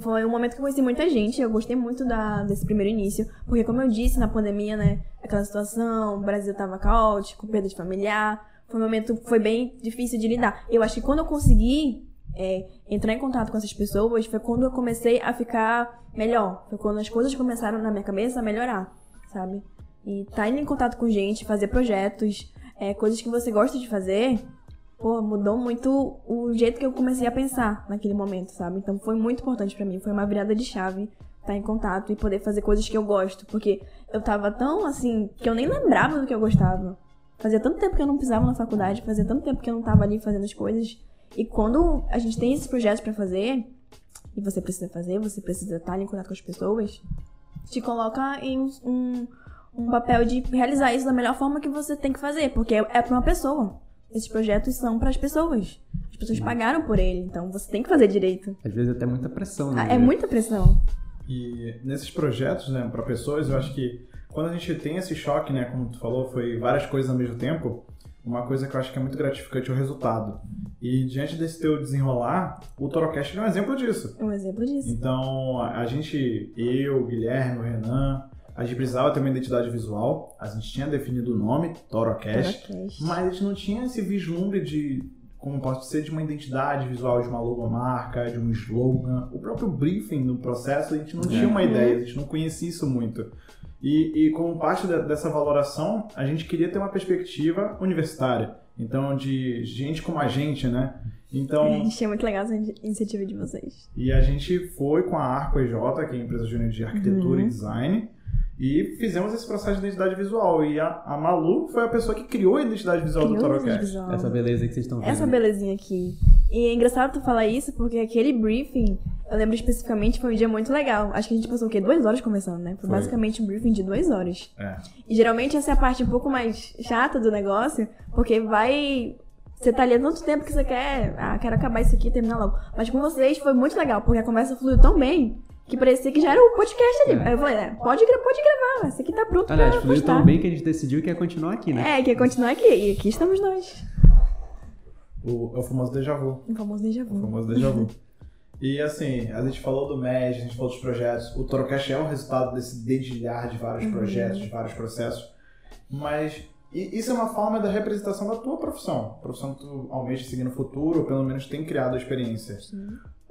Foi um momento que eu conheci muita gente, eu gostei muito da, desse primeiro início, porque como eu disse, na pandemia, né, aquela situação, o Brasil tava caótico, perda de familiar, foi um momento foi bem difícil de lidar. Eu acho que quando eu consegui é, entrar em contato com essas pessoas, foi quando eu comecei a ficar melhor, foi quando as coisas começaram na minha cabeça a melhorar, sabe? E tá em contato com gente, fazer projetos, é, coisas que você gosta de fazer, pô, mudou muito o jeito que eu comecei a pensar naquele momento, sabe? Então foi muito importante pra mim, foi uma virada de chave estar em contato e poder fazer coisas que eu gosto, porque eu tava tão assim, que eu nem lembrava do que eu gostava. Fazia tanto tempo que eu não pisava na faculdade, fazia tanto tempo que eu não tava ali fazendo as coisas. E quando a gente tem esses projetos pra fazer, e você precisa fazer, você precisa estar ali em contato com as pessoas, te coloca em um, um papel de realizar isso da melhor forma que você tem que fazer, porque é para uma pessoa. Esses projetos são para as pessoas. As pessoas pagaram por ele, então você tem que fazer direito. Às vezes até muita pressão, né? É muita pressão. E nesses projetos, né, para pessoas, eu acho que quando a gente tem esse choque, né, como tu falou, foi várias coisas ao mesmo tempo, uma coisa que eu acho que é muito gratificante é o resultado. E diante desse teu desenrolar, o Torocast é um exemplo disso. Um exemplo disso. Então, a gente, eu, Guilherme, o Renan, a gente precisava ter uma identidade visual. A gente tinha definido o nome, Torocast, Torocast. mas a gente não tinha esse vislumbre de, como posso dizer, de uma identidade visual, de uma logomarca, de um slogan. O próprio briefing no processo, a gente não tinha uma ideia, a gente não conhecia isso muito. E, e como parte de- dessa valoração, a gente queria ter uma perspectiva universitária. Então, de gente como a gente, né? Então, Achei muito legal essa iniciativa de vocês. e a gente foi com a Arco EJ, que é a empresa júnior de arquitetura Uhum. e design, e fizemos esse processo de identidade visual. E a, a Malu foi a pessoa que criou a identidade visual do Criou esse Torocast. Essa beleza que vocês estão vendo. Essa belezinha aqui. E é engraçado tu falar isso, porque aquele briefing, eu lembro especificamente, foi um dia muito legal. Acho que a gente passou o quê? Duas horas conversando, né? Foi, Foi. basicamente um briefing de duas horas. É. E geralmente essa é a parte um pouco mais chata do negócio, porque vai. Você tá ali há tanto tempo que você quer. Ah, quero acabar isso aqui e terminar logo. Mas com vocês foi muito legal, porque a conversa fluiu tão bem que parecia que já era o podcast ali. É. Eu falei, né? Pode, pode gravar, esse aqui tá pronto Aliás, pra fluiu postar. tão bem que a gente decidiu que ia continuar aqui, né? É, que ia continuar aqui. E aqui estamos nós. O, é o famoso déjà vu. O famoso déjà O vu. famoso déjà vu. E assim, a gente falou do MED, a gente falou dos projetos. O Torocast é um resultado desse dedilhar de vários Uhum. projetos, de vários processos. Mas isso é uma forma da representação da tua profissão. A profissão que tu almeja seguir no futuro, ou pelo menos tem criado a experiência.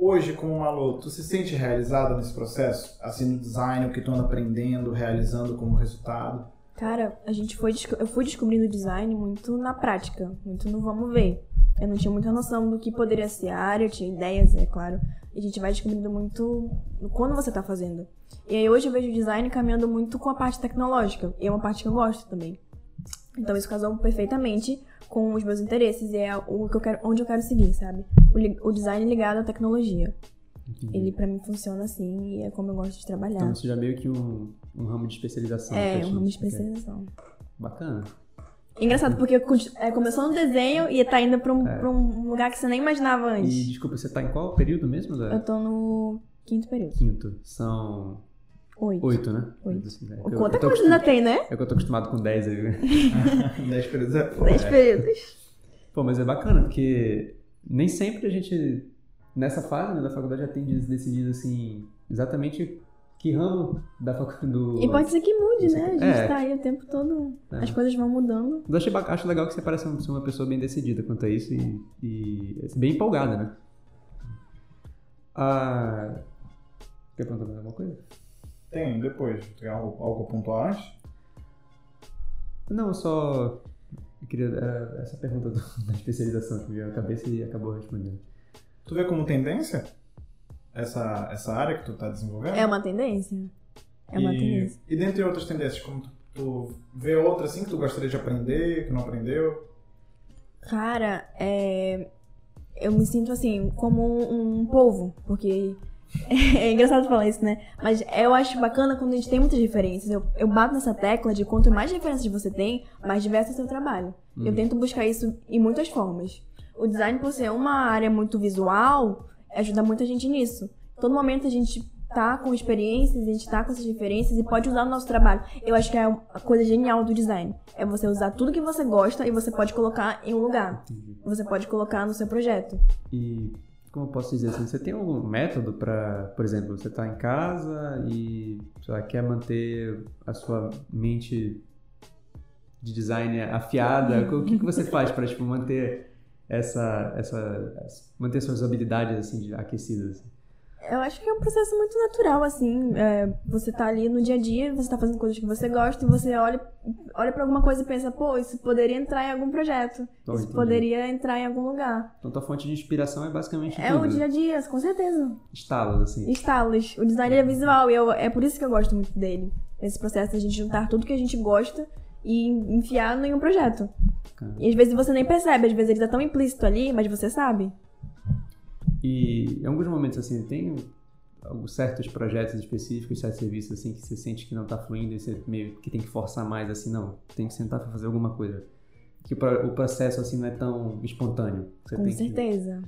Hoje, como Malu, tu se sente realizada nesse processo? Assim, no design, o que tu anda aprendendo, realizando como resultado? Cara, a gente foi eu fui descobrindo design muito na prática, muito no vamos ver. Eu não tinha muita noção do que poderia ser a área, eu tinha ideias, é claro. E a gente vai descobrindo muito quando você tá fazendo. E aí hoje eu vejo o design caminhando muito com a parte tecnológica, e é uma parte que eu gosto também. Então isso casou perfeitamente com os meus interesses e é o que eu quero, onde eu quero seguir, sabe? O, o design ligado à tecnologia. Ele pra mim funciona assim e é como eu gosto de trabalhar. Então isso já é meio que um, um ramo de especialização. é, um ramo de especialização. Bacana. Engraçado, porque é, começou no desenho e tá indo pra um, pra um lugar que você nem imaginava E antes. desculpa, você tá em qual período mesmo? Da... Eu tô no quinto período. Quinto. São Oito. oito, né? Oito. É, O eu- Quanta eu coisa ainda tem, né? É que eu tô acostumado com 10 aí. né? 10 períodos é Dez períodos. Pô, mas é bacana, porque nem sempre a gente, nessa fase né, da faculdade, já tem decidido, assim, exatamente que ramo da faculdade do... E pode ser que mude, né? A gente É. tá aí o tempo todo. É. As coisas vão mudando. Mas achei, ba- acho legal que você parece ser uma pessoa bem decidida quanto a isso e, e bem empolgada, né? Ah, quer perguntar mais alguma coisa? Tem, depois. Tem algo, algo a pontuar antes? Não, eu só eu queria era essa pergunta do- da especialização que veio à cabeça e acabou respondendo. Tu vê como tendência essa, essa área que tu tá desenvolvendo? É uma tendência. É uma e, tendência. E dentre outras tendências, como tu, tu vê outra assim que tu gostaria de aprender, que não aprendeu? Cara, é... eu me sinto assim, como um, um polvo, porque é engraçado falar isso, né? Mas eu acho bacana quando a gente tem muitas referências. Eu, eu bato nessa tecla de quanto mais referências você tem, mais diverso é o seu trabalho. Eu tento buscar isso em muitas formas. O design, por ser uma área muito visual, ajuda muita gente nisso. Todo momento a gente tá com experiências, a gente tá com essas referências e pode usar no nosso trabalho. Eu acho que é a coisa genial do design. É você usar tudo que você gosta e você pode colocar em um lugar. Você pode colocar no seu projeto. E como eu posso dizer assim, você tem algum método para, por exemplo, você está em casa e quer manter a sua mente de design afiada, o que, que você faz para tipo manter essa, essa, manter suas habilidades assim aquecidas? Eu acho que é um processo muito natural, assim. É, você tá ali no dia a dia, você tá fazendo coisas que você gosta e você olha, olha pra alguma coisa e pensa, pô, isso poderia entrar em algum projeto. Isso entendi. poderia entrar em algum lugar. Então tua fonte de inspiração é basicamente É tudo. o dia a dia, com certeza. Estalos assim. Estalos. O design é visual e eu- é por isso que eu gosto muito dele. Esse processo de a gente juntar tudo que a gente gosta e enfiar em um projeto. Bacana. E às vezes você nem percebe, às vezes ele tá tão implícito ali, mas você sabe. E em alguns momentos, assim, tem certos projetos específicos, certos serviços, assim, que você sente que não tá fluindo e você meio que tem que forçar mais, assim, não, tem que sentar pra fazer alguma coisa. Que o pro- o processo, assim, não é tão espontâneo. Você Com tem que- certeza.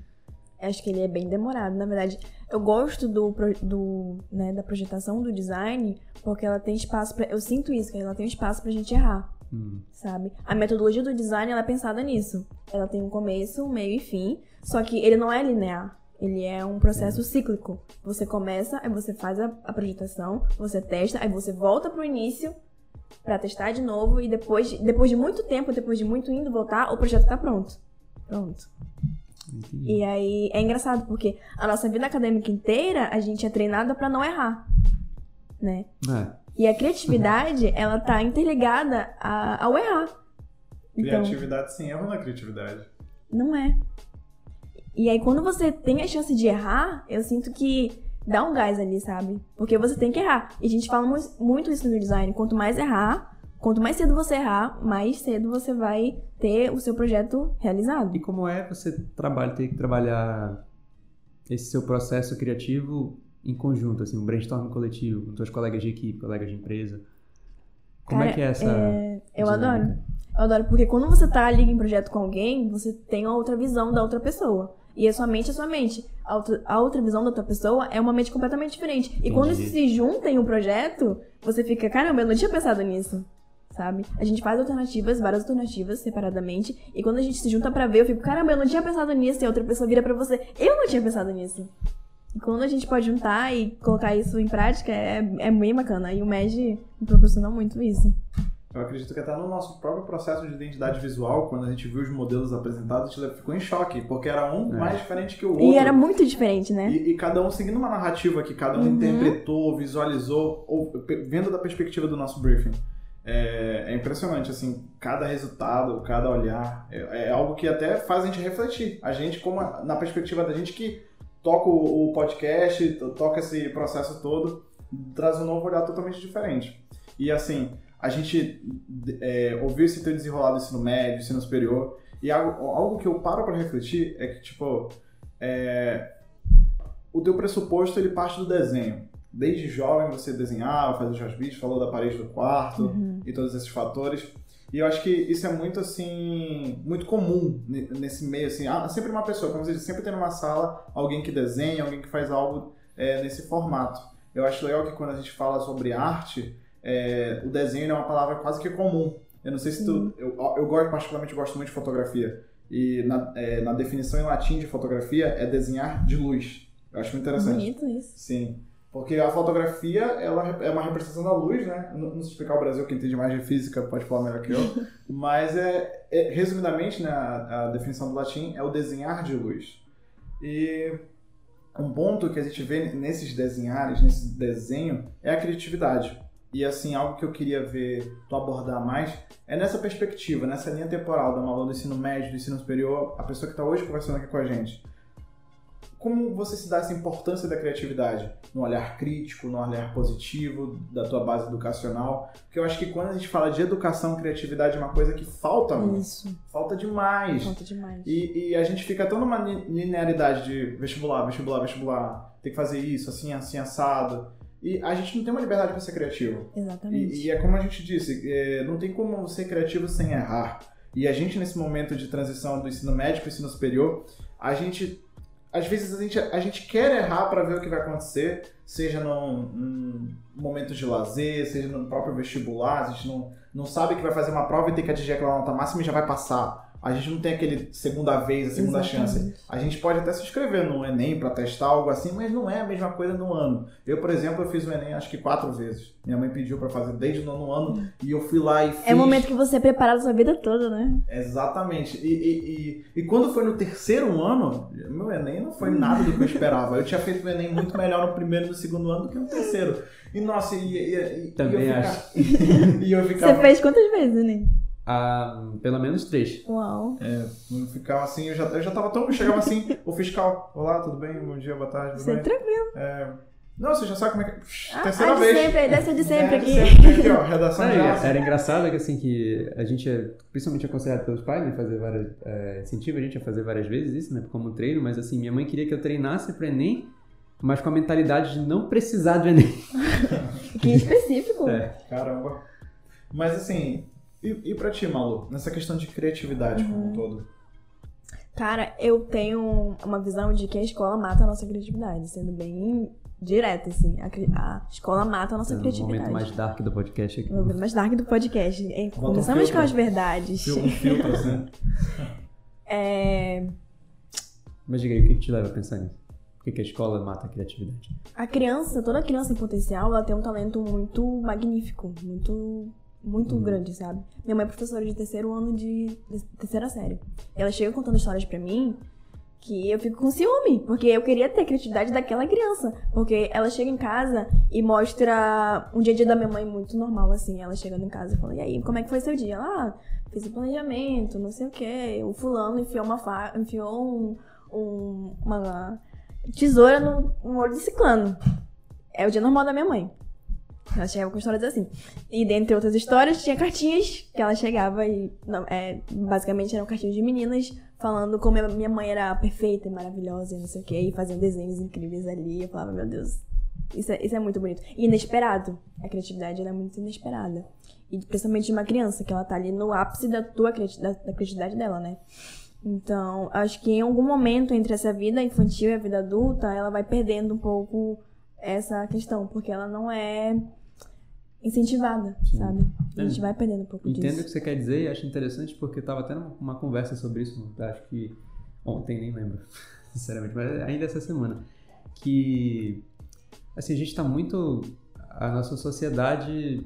Acho que ele é bem demorado. Na verdade, eu gosto do, do né, da projetação do design porque ela tem espaço pra. Eu sinto isso, que ela tem espaço pra gente errar, Hum, sabe? A metodologia do design ela é pensada nisso. Ela tem um começo, um meio e fim. Só que ele não é linear. Ele é um processo cíclico. Você começa, aí você faz a, a projetação, você testa, aí você volta pro início pra testar de novo e depois, de- depois de muito tempo, depois de muito indo voltar, o projeto tá pronto. Pronto. entendi. E aí é engraçado porque a nossa vida acadêmica inteira a gente é treinada pra não errar, né? É, E a criatividade, ela tá interligada a- ao errar. Então, Criatividade sem erro não é criatividade. não é. E aí quando você tem a chance de errar, eu sinto que dá um gás ali, sabe? Porque você tem que errar. E a gente fala mu- muito isso no design, quanto mais errar, quanto mais cedo você errar, mais cedo você vai ter o seu projeto realizado. E como é você trabalha, ter que trabalhar esse seu processo criativo em conjunto, assim, um brainstorm coletivo, com seus colegas de equipe, colegas de empresa? Como é Cara, que é essa. Eu dinâmica? adoro. Eu adoro, porque quando você tá ali em projeto com alguém, você tem uma outra visão da outra pessoa. E a sua mente é sua mente. A outra, a outra visão da outra pessoa é uma mente completamente diferente. E quando Entendi. isso se junta em um projeto, você fica, caramba, eu não tinha pensado nisso. Sabe? A gente faz alternativas, várias alternativas, separadamente. E quando a gente se junta pra ver, eu fico, caramba, eu não tinha pensado nisso. E a outra pessoa vira pra você, eu não tinha pensado nisso. E quando a gente pode juntar e colocar isso em prática, é, é bem bacana. E o MED me proporcionou muito isso. Eu acredito que até no nosso próprio processo de identidade visual, quando a gente viu os modelos apresentados, a gente ficou em choque, porque era um É. mais diferente que o outro. E era muito diferente, né? E, e cada um seguindo uma narrativa que cada um Uhum. interpretou, visualizou, ou vendo da perspectiva do nosso briefing. É, é impressionante, assim, cada resultado, cada olhar, é, é algo que até faz a gente refletir. A gente, como a- na perspectiva da gente que toca o, o podcast, to- toca esse processo todo, traz um novo olhar totalmente diferente. E assim, a gente é, ouviu esse teu desenrolado ensino médio, ensino superior, e algo, algo que eu paro para refletir é que, tipo, é, o teu pressuposto ele parte do desenho. Desde jovem você desenhava, fazia os rasbitos, falou da parede do quarto Uhum. e todos esses fatores. E eu acho que isso é muito assim, muito comum ne- nesse meio assim. Há sempre uma pessoa, como você disse, sempre tem numa sala alguém que desenha, alguém que faz algo é, nesse formato. Eu acho legal que quando a gente fala sobre arte, é, o desenho é uma palavra quase que comum. Eu não sei se tu. Eu, eu gosto, particularmente gosto muito de fotografia. E na, é, na definição em latim de fotografia é desenhar de luz. Eu acho muito interessante. Bonito isso. Sim. Porque a fotografia, ela é uma representação da luz, né? Não, não sei explicar o Brasil, quem entende mais de física pode falar melhor que eu. Mas, é, é- resumidamente, né, a, a definição do latim é o desenhar de luz. E um ponto que a gente vê nesses desenhares, nesse desenho, é a criatividade. E, assim, algo que eu queria ver tu abordar mais é nessa perspectiva, nessa linha temporal da Malu do ensino médio, do ensino superior, a pessoa que está hoje conversando aqui com a gente como você se dá essa importância da criatividade? No olhar crítico, no olhar positivo da tua base educacional? Porque eu acho que quando a gente fala de educação, criatividade é uma coisa que falta muito. Isso. Falta demais. Falta demais. E, e a gente fica tão numa li- linearidade de vestibular, vestibular, vestibular, tem que fazer isso, assim, assim, assado. E a gente não tem uma liberdade para ser criativo. Exatamente. E, e é como a gente disse, é, não tem como ser criativo sem errar. E a gente, nesse momento de transição do ensino médio para o ensino superior, a gente. Às vezes a gente, a gente quer errar para ver o que vai acontecer, seja num, num momento de lazer, seja no próprio vestibular, a gente não, não sabe que vai fazer uma prova e tem que atingir aquela nota máxima e já vai passar. A gente não tem aquele segunda vez, a segunda chance. Exatamente. A gente pode até se inscrever no Enem para testar algo assim, mas não é a mesma coisa no ano. Eu, por exemplo, eu fiz o Enem acho que quatro vezes. Minha mãe pediu para fazer desde o nono ano e eu fui lá e fiz. É o momento que você é preparado a sua vida toda, né? Exatamente. E, e, e, e quando foi no terceiro ano, meu Enem não foi nada do que eu esperava. Eu tinha feito o Enem muito melhor no primeiro e no segundo ano do que no terceiro. E nossa, e, e, e, Também e eu acho. ficava, e eu Você ficava, fez quantas vezes, né? Ah, pelo menos três. Uau. eu ficava assim, eu já, eu já tava tão. Eu chegava assim, o fiscal, olá, tudo bem? Bom dia, boa tarde, tudo Você é bem? tranquilo. É, Não, você já sabe como é que é. Ah, Terceira ah, de vez. sempre, ser de sempre É, aqui. sempre aqui, ó, redação É, de aula. era engraçado que assim que a gente é principalmente aconselhado pelos pais, né, fazer várias é, incentiva a gente a fazer várias vezes isso, né, como treino, mas assim, minha mãe queria que eu treinasse pro ENEM, mas com a mentalidade de não precisar do ENEM. Que específico. É. Caramba. Mas assim, e, e pra ti, Malu? Nessa questão de criatividade como Uhum. um todo? Cara, eu tenho uma visão de que a escola mata a nossa criatividade, sendo bem direta, assim. A, a escola mata a nossa É o criatividade. momento mais dark do podcast aqui. O momento mais dark do podcast. um Começamos filtro. com as verdades. Um filtro, assim. É, Mas diga aí, o que, que te leva a pensar nisso? Por que, que a escola mata a criatividade? a criança, toda criança em potencial, ela tem um talento muito magnífico, muito muito Uhum. grande, sabe? Minha mãe é professora de terceiro ano de, de terceira série. Ela chega contando histórias pra mim que eu fico com ciúme, porque eu queria ter a criatividade daquela criança. Porque ela chega em casa e mostra um dia a dia da minha mãe muito normal, assim. Ela chegando em casa e fala, e aí, como é que foi seu dia? Ela, ah, fiz o planejamento, não sei o quê. O fulano enfiou uma enfiou um, um- uma tesoura no, no olho do ciclano. É o dia normal da minha mãe. Ela chegava com histórias assim. E dentre outras histórias, tinha cartinhas que ela chegava e. Não, é, basicamente eram cartinhas de meninas falando como minha mãe era perfeita e maravilhosa e não sei o quê, e faziam desenhos incríveis ali. Eu falava, meu Deus, isso é, isso é muito bonito. E inesperado. A criatividade é muito inesperada. E principalmente de uma criança, que ela tá ali no ápice da tua da, da criatividade dela, né? Então, acho que em algum momento entre essa vida infantil e a vida adulta, ela vai perdendo um pouco essa questão, porque ela não é incentivada, Sim. sabe? A É. gente vai perdendo um pouco Entendo o disso. que você quer dizer e acho interessante porque eu tava até numa uma conversa sobre isso, acho que ontem, nem lembro, sinceramente, mas ainda essa semana, que assim, a gente tá muito, a nossa sociedade,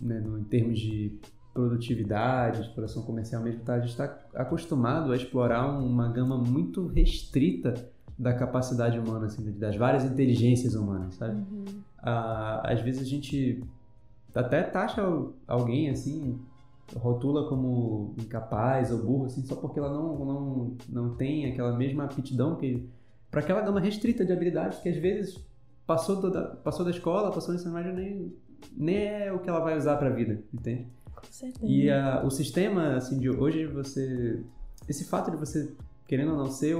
né, no, em termos de produtividade, exploração comercial mesmo, tá, a gente está acostumado a explorar uma gama muito restrita da capacidade humana, assim, das várias inteligências humanas, sabe? Uhum. Ah, às vezes a gente até taxa alguém assim, rotula como incapaz ou burro, assim, só porque ela não, não, não tem aquela mesma aptidão que para aquela gama restrita de habilidades que às vezes passou da, passou da escola, passou do ensino médio nem nem é o que ela vai usar para a vida, entende? Com certeza. E ah, o sistema assim de hoje você esse fato de você querendo ou não ser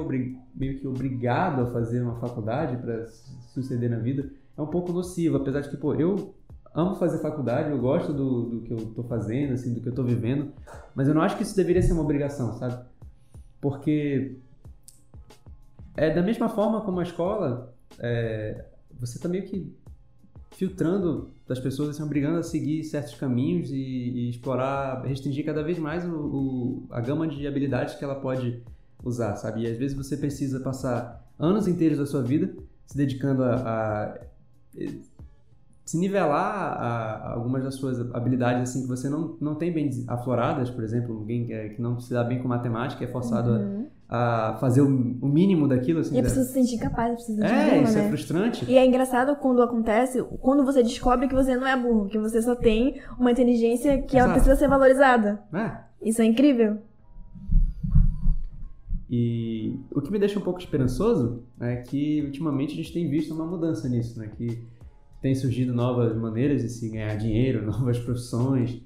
meio que obrigado a fazer uma faculdade para suceder na vida é um pouco nocivo, apesar de que pô, eu amo fazer faculdade, eu gosto do, do que eu tô fazendo, assim, do que eu tô vivendo, mas eu não acho que isso deveria ser uma obrigação, sabe? Porque é da mesma forma como a escola, é, você tá meio que filtrando das pessoas, assim, obrigando a seguir certos caminhos e, e explorar, restringir cada vez mais o, o- a gama de habilidades que ela pode usar, sabe? E às vezes você precisa passar anos inteiros da sua vida se dedicando a, a se nivelar a, algumas das suas habilidades assim que você não, não tem bem afloradas, por exemplo, alguém que, é- que não se dá bem com matemática é forçado Uhum. a, a fazer o, o mínimo daquilo, assim. E a pessoa se sentir capaz, precisa de É, burra, isso é né? frustrante. E é engraçado quando acontece, quando você descobre que você não é burro, que você só tem uma inteligência que ela Exato. precisa ser valorizada. É. Isso é incrível. E o que me deixa um pouco esperançoso é que ultimamente a gente tem visto uma mudança nisso, né? Que tem surgido novas maneiras de se ganhar dinheiro, novas profissões,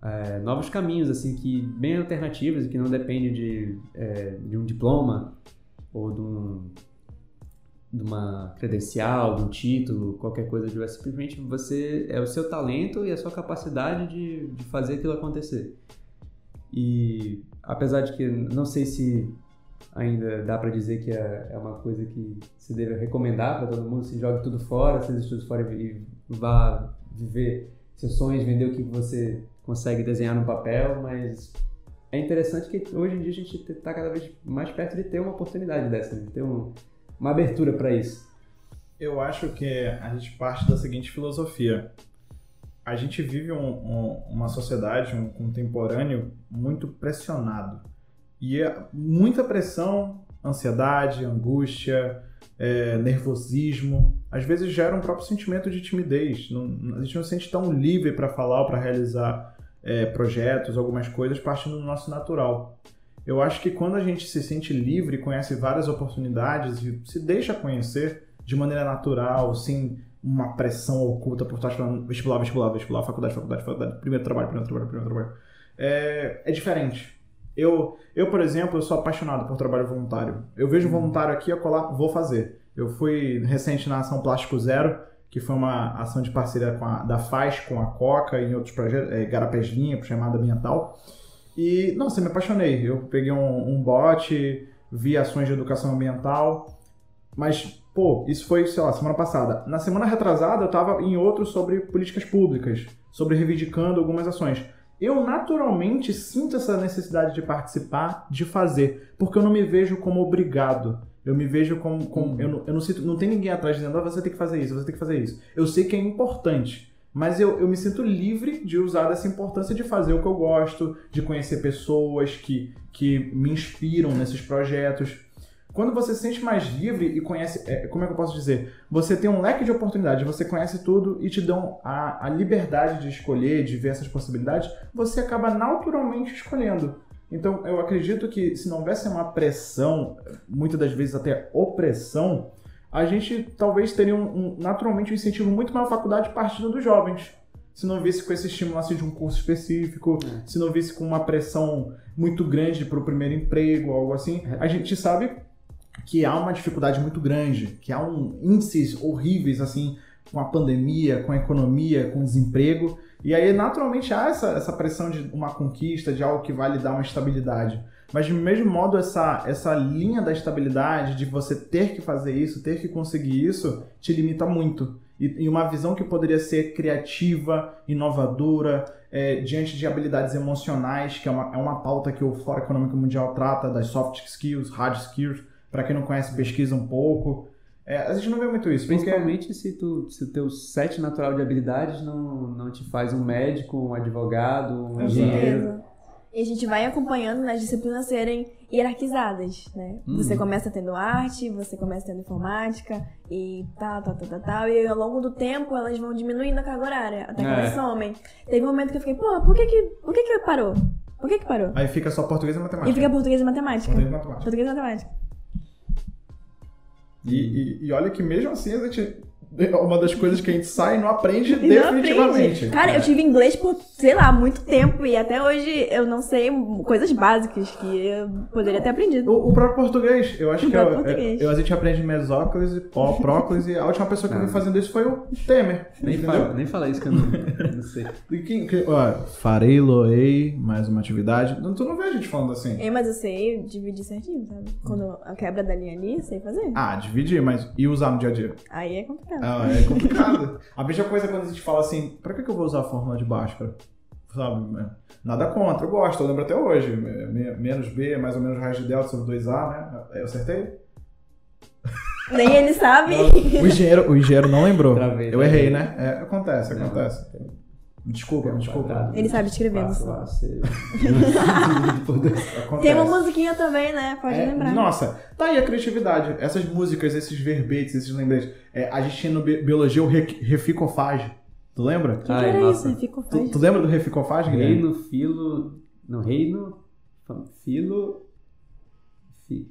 é, novos caminhos, assim, que bem alternativos e que não dependem de, é, de um diploma ou de, um, de uma credencial, de um título, qualquer coisa de simplesmente você é o seu talento e a sua capacidade de, de fazer aquilo acontecer. E apesar de que não sei se ainda dá para dizer que é, é uma coisa que se deve recomendar para todo mundo, se jogue tudo fora, seus estudos fora e vá viver seus sonhos, vender o que você consegue desenhar no papel, mas é interessante que hoje em dia a gente está cada vez mais perto de ter uma oportunidade dessa, de ter um- uma abertura para isso. Eu acho que a gente parte da seguinte filosofia. A gente vive um- um- uma sociedade, um contemporâneo muito pressionado. E é muita pressão, ansiedade, angústia, é, nervosismo, às vezes gera um próprio sentimento de timidez. Não- a gente não se sente tão livre para falar ou para realizar é, projetos, algumas coisas, partindo do nosso natural. Eu acho que quando a gente se sente livre, conhece várias oportunidades e se deixa conhecer, de maneira natural, sem uma pressão oculta por estar estudando vestibular, vestibular, vestibular, faculdade, faculdade, faculdade, primeiro trabalho, primeiro trabalho, primeiro trabalho. É, é diferente. Eu, eu, por exemplo, eu sou apaixonado por trabalho voluntário. Eu vejo voluntário aqui, eu colar, vou fazer. Eu fui recente na ação Plástico Zero, que foi uma ação de parceria a, da FAS com a Coca e em outros projetos, é, Garapés Limpo, chamada ambiental. E, nossa, eu me apaixonei. Eu peguei um, um bote, vi ações de educação ambiental, mas, pô, isso foi, sei lá, semana passada. Na semana retrasada, eu estava em outro sobre políticas públicas, sobre reivindicando algumas ações eu naturalmente sinto essa necessidade de participar, de fazer, porque eu não me vejo como obrigado. Eu me vejo como. como uhum. eu, não, eu não sinto. Não tem ninguém atrás dizendo, ah, você tem que fazer isso, você tem que fazer isso. Eu sei que é importante. Mas eu, eu me sinto livre de usar dessa importância de fazer o que eu gosto, de conhecer pessoas que, que me inspiram nesses projetos. Quando você se sente mais livre e conhece, é, como é que eu posso dizer? Você tem um leque de oportunidades, você conhece tudo e te dão a, a liberdade de escolher, de ver essas possibilidades, você acaba naturalmente escolhendo. Então, eu acredito que se não houvesse uma pressão, muitas das vezes até opressão, a gente talvez teria um, um, naturalmente um incentivo muito maior à faculdade partindo dos jovens. Se não visse com esse estímulo assim, de um curso específico, é. se não visse com uma pressão muito grande para o primeiro emprego, algo assim, é. a gente sabe que há uma dificuldade muito grande, que há um índices horríveis assim com a pandemia, com a economia, com o desemprego. E aí, naturalmente, há essa, essa pressão de uma conquista, de algo que vai lhe dar uma estabilidade. Mas, de mesmo modo, essa, essa linha da estabilidade, de você ter que fazer isso, ter que conseguir isso, te limita muito. E, e uma visão que poderia ser criativa, inovadora, é, diante de habilidades emocionais, que é uma, é uma pauta que o Fórum Econômico Mundial trata, das soft skills, hard skills, para quem não conhece, pesquisa um pouco. É, a gente não vê muito isso. Principalmente porque... se, tu, se o teu set natural de habilidades não, não te faz um médico, um advogado, um engenheiro. E a gente vai acompanhando nas disciplinas serem hierarquizadas, né? Hum. Você começa tendo arte, você começa tendo informática e tal, tal, tal, tal, tal. E ao longo do tempo elas vão diminuindo a carga horária, até que é. elas somem. Teve um momento que eu fiquei, pô, por que que, por que, que parou? Por que que parou? Aí fica só português e matemática. E fica português e matemática. Português e matemática. Português e matemática. E, e, e, olha que mesmo assim a gente. Uma das coisas que a gente sai e não aprende não definitivamente. Aprende. Cara, é. eu tive inglês por, sei lá, muito tempo e até hoje eu não sei coisas básicas que eu poderia ter aprendido. O, o próprio português, eu acho o que eu, é, eu, a gente aprende mesóclise, próclise e a última pessoa que ah. veio fazendo isso foi o Temer. Nem, fala, nem fala isso que eu não, não sei. Quem, que, ó, farei, loei, mais uma atividade. Tu não vê a gente falando assim. É, mas eu sei dividir certinho, sabe? Quando a quebra da linha ali, sei fazer. Ah, dividir, mas e usar no dia a dia? Aí é complicado. Ah, é complicado. a mesma coisa quando a gente fala assim, pra que, que eu vou usar a fórmula de Bhaskara? Sabe? Nada contra, eu gosto, eu lembro até hoje. Menos B, mais ou menos raiz de delta sobre 2A, né? Eu acertei? Nem ele sabe. o, engenheiro, o engenheiro não lembrou. Travei, eu errei, né? É, acontece, acontece. Desculpa, me desculpa. Ele sabe escrever, Tem uma musiquinha também, né? Pode é, lembrar. Nossa, tá aí a criatividade. Essas músicas, esses verbetes, esses lembretes. É, a gente tinha no biologia o reficofage. Tu lembra? Que, que era nossa. isso, reficofage? Tu, tu lembra do reficofage, Guilherme? Reino, filo... Não, reino... Filo...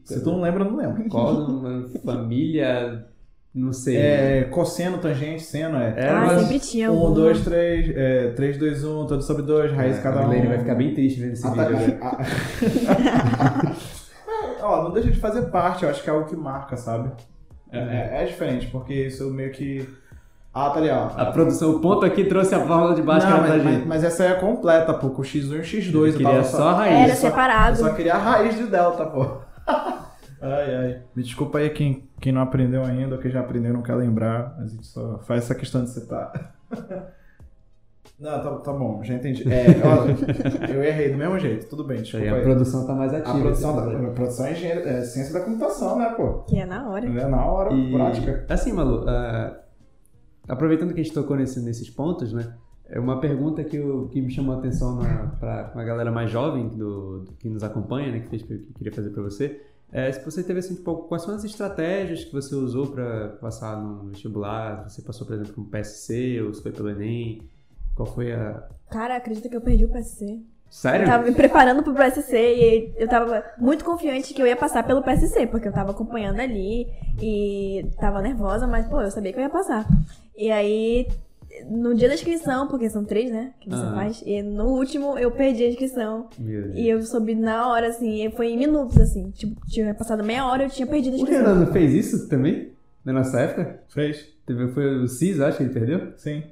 Se tu não lembra, não lembro. Qual família não sei. É, cosseno, tangente, seno, é. é ah, sempre tinha um. 1, 2, 3, é, 3, 2, 1, todo sobre 2, raiz é, cada um. A vai ficar bem triste vendo esse ah, vídeo. Tá, Ó, não deixa de fazer parte, eu acho que é algo que marca, sabe? É, é, é diferente, porque isso meio que. Ah, tá ali, ó. A produção, o ponto aqui trouxe a fórmula de baixo não, mas, pra gente. Mas, mas essa aí é completa, pô, com X1 e X2. Eu queria só, só a raiz. Era separado. Eu só queria a raiz de delta, pô. Ai, ai. Me desculpa aí quem, quem não aprendeu ainda ou quem já aprendeu não quer lembrar. A gente só faz essa questão de citar. Não, tá, tá bom, já entendi. É, ó, eu errei do mesmo jeito, tudo bem, desculpa aí. A produção tá mais ativa. A produção, da, a produção é, engenheiro, é ciência da computação, né, pô? Que é na hora. É na hora, e, prática. Assim, Malu, uh, aproveitando que a gente tocou nesse, nesses pontos, né? É uma pergunta que, eu, que me chamou a atenção para a galera mais jovem do, do, que nos acompanha, né? Que, fez, que eu queria fazer para você. É, se você teve assim, tipo, quais são as estratégias que você usou para passar no vestibular? Você passou, por exemplo, com o PSC ou se foi pelo Enem? Qual foi a. Cara, acredita que eu perdi o PSC? Sério? Eu tava me preparando pro PSC e eu tava muito confiante que eu ia passar pelo PSC, porque eu tava acompanhando ali e tava nervosa, mas, pô, eu sabia que eu ia passar. E aí, no dia da inscrição, porque são três, né, que você Aham. faz, e no último eu perdi a inscrição. E eu soube na hora, assim, e foi em minutos, assim. Tipo, tinha passado meia hora eu tinha perdido a O inscrição. Renan não fez isso também? Na nossa época? Fez? Teve, foi o Cis, acho que ele perdeu? Sim.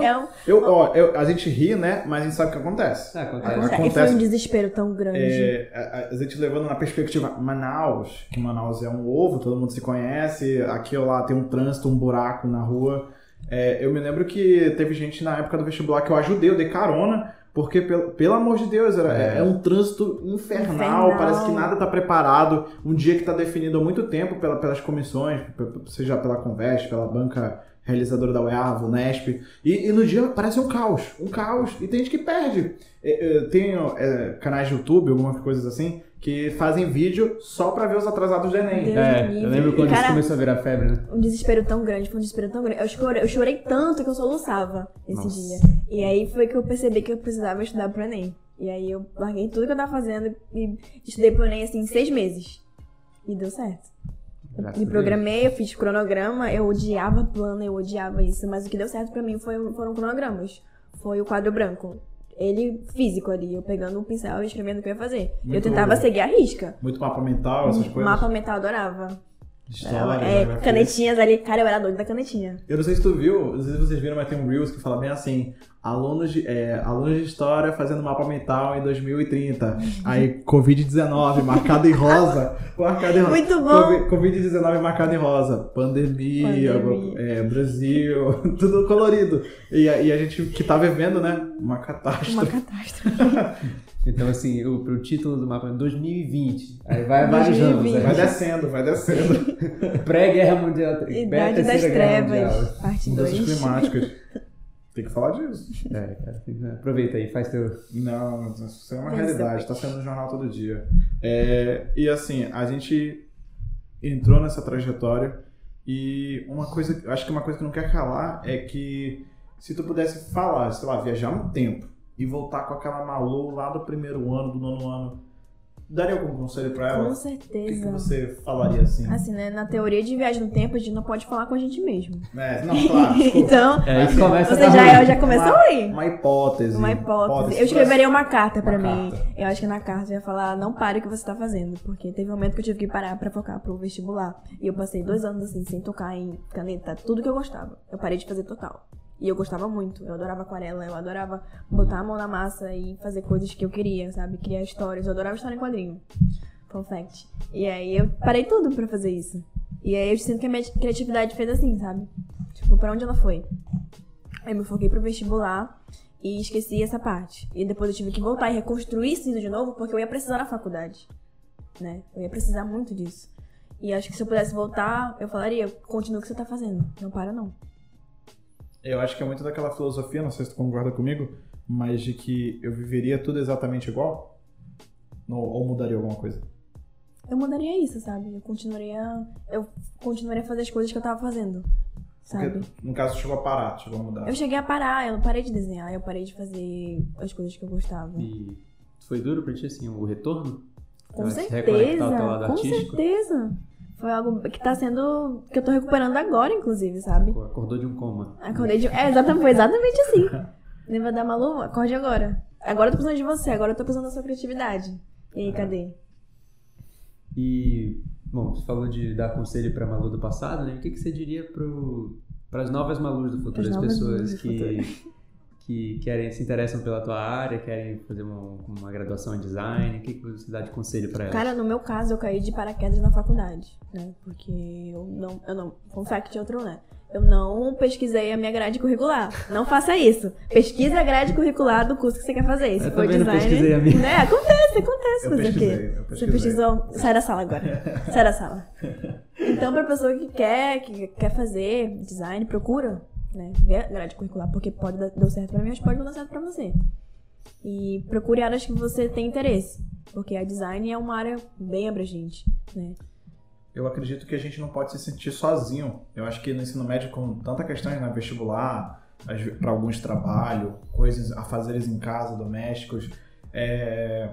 É um, Eu, ó, eu- a gente ri, né? Mas a gente sabe o que acontece. Ah, acontece. Acontece. E foi um desespero tão grande. É, a, a gente levando na perspectiva Manaus, que Manaus é um ovo, todo mundo se conhece, aqui ou lá tem um trânsito, um buraco na rua. É, eu me lembro que teve gente na época do vestibular que eu ajudei, eu dei carona, porque, pelo, pelo amor de Deus, era, É. é. um trânsito infernal, Infernal. parece que nada tá preparado. Um dia que tá definido há muito tempo pela- pelas comissões, seja pela Conveste, pela banca realizadora da UEAV, Unesp, e, e no dia parece um caos, um caos, e tem gente que perde. É, é, Tem é, canais de YouTube, algumas coisas assim, que fazem vídeo só pra ver os atrasados do Enem. Deus É, eu lembro quando E, cara, isso começou a virar febre, né? um desespero tão grande, foi um desespero tão grande. Eu chorei, eu chorei tanto que eu soluçava esse Nossa. dia. E aí foi que eu percebi que eu precisava estudar pro Enem. E aí eu larguei tudo que eu tava fazendo e estudei pro Enem assim em seis meses. E deu certo. Graças Me programei, eu fiz cronograma, eu odiava plano, eu odiava isso, mas o que deu certo pra mim foi, foram cronogramas. Foi o quadro branco. Ele físico ali, eu pegando um pincel e escrevendo o que eu ia fazer. eu Muito tentava bom. seguir a risca. Muito mapa mental, essas coisas. Mapa mental eu adorava. História, é, geografia. canetinhas ali, cara, eu era doida da canetinha. Eu não sei se tu viu, não sei se vocês viram, mas tem um Reels que fala bem assim: alunos de, é, alunos de história fazendo mapa mental em 2030. Aí, Covid-19 marcado em rosa. marcado em rosa. Muito bom. Covid- Covid-19 marcado em rosa. Pandemia, Pandemia. é, Brasil, tudo colorido. E, a- e a gente que tá vivendo, né? Uma catástrofe. Uma catástrofe. Então, assim, o, pro título do mapa é 2020. Aí vai vários anos. 2020. aí Vai descendo, vai descendo. Pré-guerra mundial. Idade das Trevas, mundial. parte Mudanças 2. climáticas. Tem que falar disso. É, cara. tem que- Aproveita aí, faz teu. Não, isso é uma realidade, tá sendo no jornal todo dia. É, e assim, a gente entrou nessa trajetória e uma coisa, acho que uma coisa que não quer calar é que se tu pudesse falar, sei lá, viajar um tempo e voltar com aquela Malu lá do primeiro ano, do nono ano, daria algum conselho pra ela? Com O que, que certeza. você falaria assim? Assim, né? Na teoria de viagem no tempo, a gente não pode falar com a gente mesmo. É, não, claro, então, É, isso começa você já, ruim. já começou Uma- aí. Uma hipótese. Uma hipótese. Eu pra- escreveria uma carta pra Uma mim. carta. Eu acho que na carta eu ia falar, não pare o que você tá fazendo. Porque teve um momento que eu tive que parar pra focar pro vestibular. E eu passei dois anos assim, sem tocar em caneta, tudo que eu gostava. Eu parei de fazer total. E eu gostava muito. Eu adorava aquarela, eu adorava botar a mão na massa e fazer coisas que eu queria, sabe? Criar histórias. Eu adorava história em quadrinho. Fun fact. E aí eu parei tudo pra fazer isso. E aí eu sinto que a minha criatividade fez assim, sabe? Tipo, pra onde ela foi? Aí me foquei pro vestibular e esqueci essa parte. E depois eu tive que voltar e reconstruir isso de novo porque eu ia precisar na faculdade. Né? Eu ia precisar muito disso. E acho que se eu pudesse voltar, eu falaria, continua o que você tá fazendo. Não para não. Eu acho que é muito daquela filosofia, não sei se tu concorda comigo, mas de que eu viveria tudo exatamente igual? Ou mudaria alguma coisa? Eu mudaria isso, sabe? Eu continuaria. Eu continuaria a fazer as coisas que eu tava fazendo. Sabe? Porque, no caso, chegou a parar, chegou a mudar. Eu cheguei a parar, eu parei de desenhar, eu parei de fazer as coisas que eu gostava. E foi duro pra ti, assim, o retorno? Com certeza, com artístico? certeza. Foi algo que tá sendo. que eu tô recuperando agora, inclusive, sabe? Acordou de um coma. Acordei de. É, exatamente, foi exatamente assim. Lembra da Malu? Acorde agora. Agora eu tô precisando de você, agora eu tô precisando da sua criatividade. E aí, cadê? E, bom, você falou de dar conselho pra Malu do passado, né? O que, que você diria pro, pras novas Malus do futuro? As As pessoas que, que querem, se interessam pela tua área, querem fazer uma, uma graduação em design. O que, que você dá de conselho pra elas? Cara, no meu caso, eu caí de paraquedas na faculdade, né? Porque eu não. Eu não. Fun fact outro, né? Eu não pesquisei a minha grade curricular. Não faça isso. Pesquise a grade curricular do curso que você quer fazer. Se Eu for também não design. pesquisei a minha. Né? Acontece, acontece Eu fazer pesquisei, eu Você pesquisei. pesquisou. Sai da sala agora. Sai da sala. Então, pra pessoa que quer, que quer fazer design, procura, né? Vê a grade curricular, porque pode dar certo pra mim, mas pode não dar certo pra você. E procure áreas que você tem interesse. Porque a design é uma área bem abrangente, né? Eu acredito que a gente não pode se sentir sozinho. Eu acho que no ensino médio, com tanta questão né, vestibular, para alguns trabalho, coisas a fazeres em casa, domésticos. É,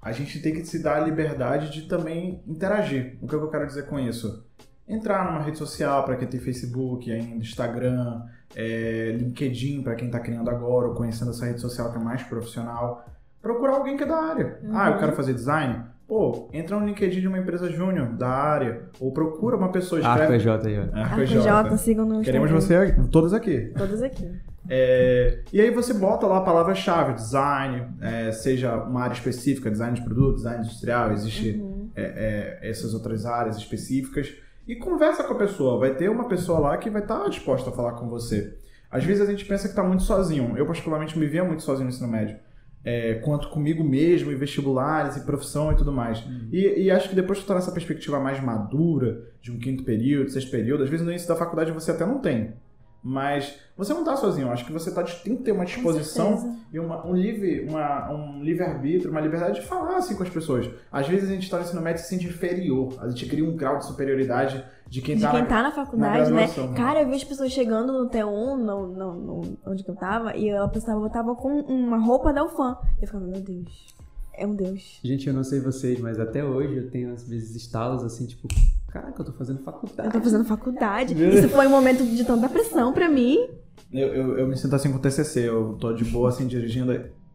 a gente tem que se dar a liberdade de também interagir. O que eu quero dizer com isso? Entrar numa rede social para quem tem Facebook, ainda Instagram, é, LinkedIn para quem está criando agora ou conhecendo essa rede social que é mais profissional. Procurar alguém que é da área. Uhum. Ah, eu quero fazer design? Pô, entra no LinkedIn de uma empresa júnior da área, ou procura uma pessoa escreve... ARPJ aí, ó. ARPJ, sigam no Queremos você, todos aqui. Todos aqui. É, e aí você bota lá a palavra-chave, design, é, seja uma área específica, design de produto, design industrial, existe uhum. é, é essas outras áreas específicas, e conversa com a pessoa. Vai ter uma pessoa lá que vai estar disposta a falar com você. Às vezes a gente pensa que está muito sozinho. Eu, particularmente, me via muito sozinho no ensino médio é, quanto comigo mesmo, e vestibulares, e profissão e tudo mais. Uhum. E, e, acho que depois que tu tá nessa perspectiva mais madura, de um quinto período, sexto período, às vezes no início da faculdade você até não tem. Mas você não está sozinho, eu acho que você tá, tem que ter uma disposição e uma, um livre uma, um livre arbítrio, uma liberdade de falar assim com as pessoas. Às vezes a gente está no ensino médio e se sente inferior, a gente cria um grau de superioridade de quem, de tá, quem na, tá na faculdade, né? Cara, eu vi as pessoas chegando no T1, no, no, no, onde eu tava, e ela pensava, eu tava com uma roupa da UFAM. Eu ficava, meu Deus, é um Deus. Gente, eu não sei vocês, mas até hoje eu tenho às vezes estalos assim, tipo, Caraca, eu tô fazendo faculdade. Eu tô fazendo faculdade. Isso foi um momento de tanta pressão pra mim. Eu, eu, eu me sinto assim com o TCC. Eu tô de boa, assim, dirigindo.